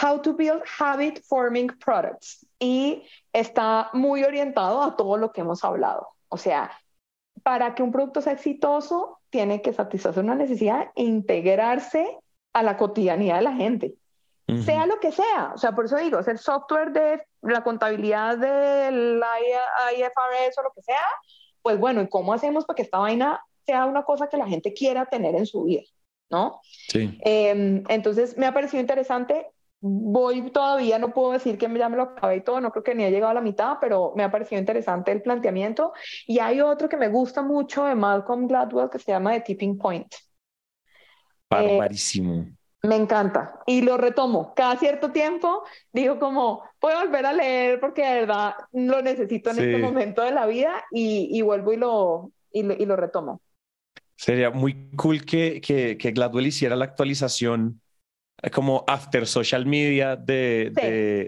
How to Build Habit Forming Products. Y está muy orientado a todo lo que hemos hablado. O sea, para que un producto sea exitoso, tiene que satisfacer una necesidad e integrarse a la cotidianidad de la gente, sea lo que sea. O sea, por eso digo, es el software de la contabilidad del IFRS o lo que sea, pues bueno, ¿y cómo hacemos para que esta vaina sea una cosa que la gente quiera tener en su vida? ¿No? Sí. Em, entonces, me ha parecido interesante voy todavía, no puedo decir que ya me lo acabé y todo, no creo que ni ha llegado a la mitad, pero me ha parecido interesante el planteamiento. Y hay otro que me gusta mucho de Malcolm Gladwell que se llama The Tipping Point. Barbarísimo. Eh, me encanta y lo retomo. Cada cierto tiempo digo como, voy a volver a leer porque de verdad lo necesito en este momento de la vida y, y vuelvo y lo, y lo, y lo, retomo. Sería muy cool que, que, que Gladwell hiciera la actualización como after social media de,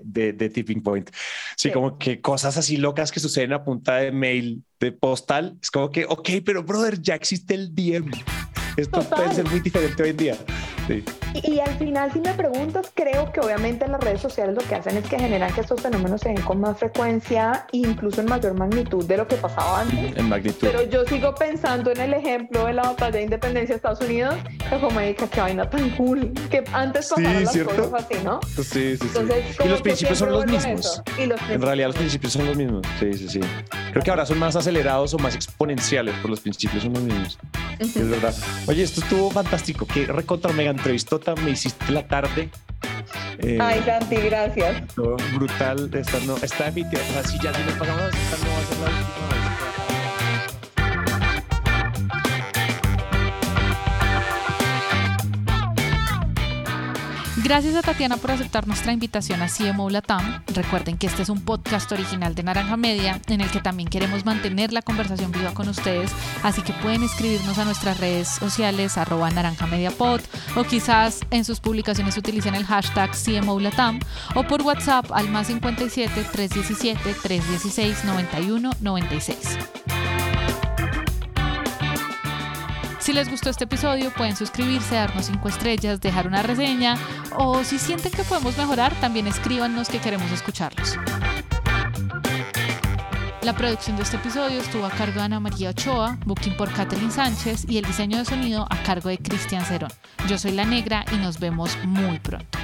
de, de, Tipping Point. Sí, como que cosas así locas que suceden a punta de mail, de postal. Es como que, ok, pero brother, ya existe el DM. Esto puede ser muy diferente hoy en día. Y, al final, si me preguntas, creo que obviamente las redes sociales lo que hacen es que generan que estos fenómenos se den con más frecuencia incluso en mayor magnitud de lo que pasaba antes. En magnitud. Pero yo sigo pensando en el ejemplo de la batalla de independencia de Estados Unidos, que como dice, qué vaina tan cool, que antes pasaban las cosas así, ¿no? Sí, sí, sí. y los principios son los mismos. en realidad los principios son los mismos. Sí, sí, sí. Creo que ahora son más acelerados o más exponenciales, pero los principios son los mismos. Es verdad. Oye, esto estuvo fantástico. Qué recontra mega entrevistota me hiciste la tarde. Eh, Ay, Santi, gracias. Brutal. Esta no. O sea, si ya si nos pasamos, esta no va a ser la última Gracias a Tatiana por aceptar nuestra invitación a CMO. Recuerden que este es un podcast original de Naranja Media en el que también queremos mantener la conversación viva con ustedes, así que pueden escribirnos a nuestras redes sociales arroba naranja media pod o quizás en sus publicaciones utilicen el hashtag CMO o por WhatsApp al más 57 317 316 91 96. Si les gustó este episodio, pueden suscribirse, darnos 5 estrellas, dejar una reseña o si sienten que podemos mejorar, también escríbanos que queremos escucharlos. La producción de este episodio estuvo a cargo de Ana María Ochoa, booking por Catherine Sánchez y el diseño de sonido a cargo de Cristian Cerón. Yo soy La Negra y nos vemos muy pronto.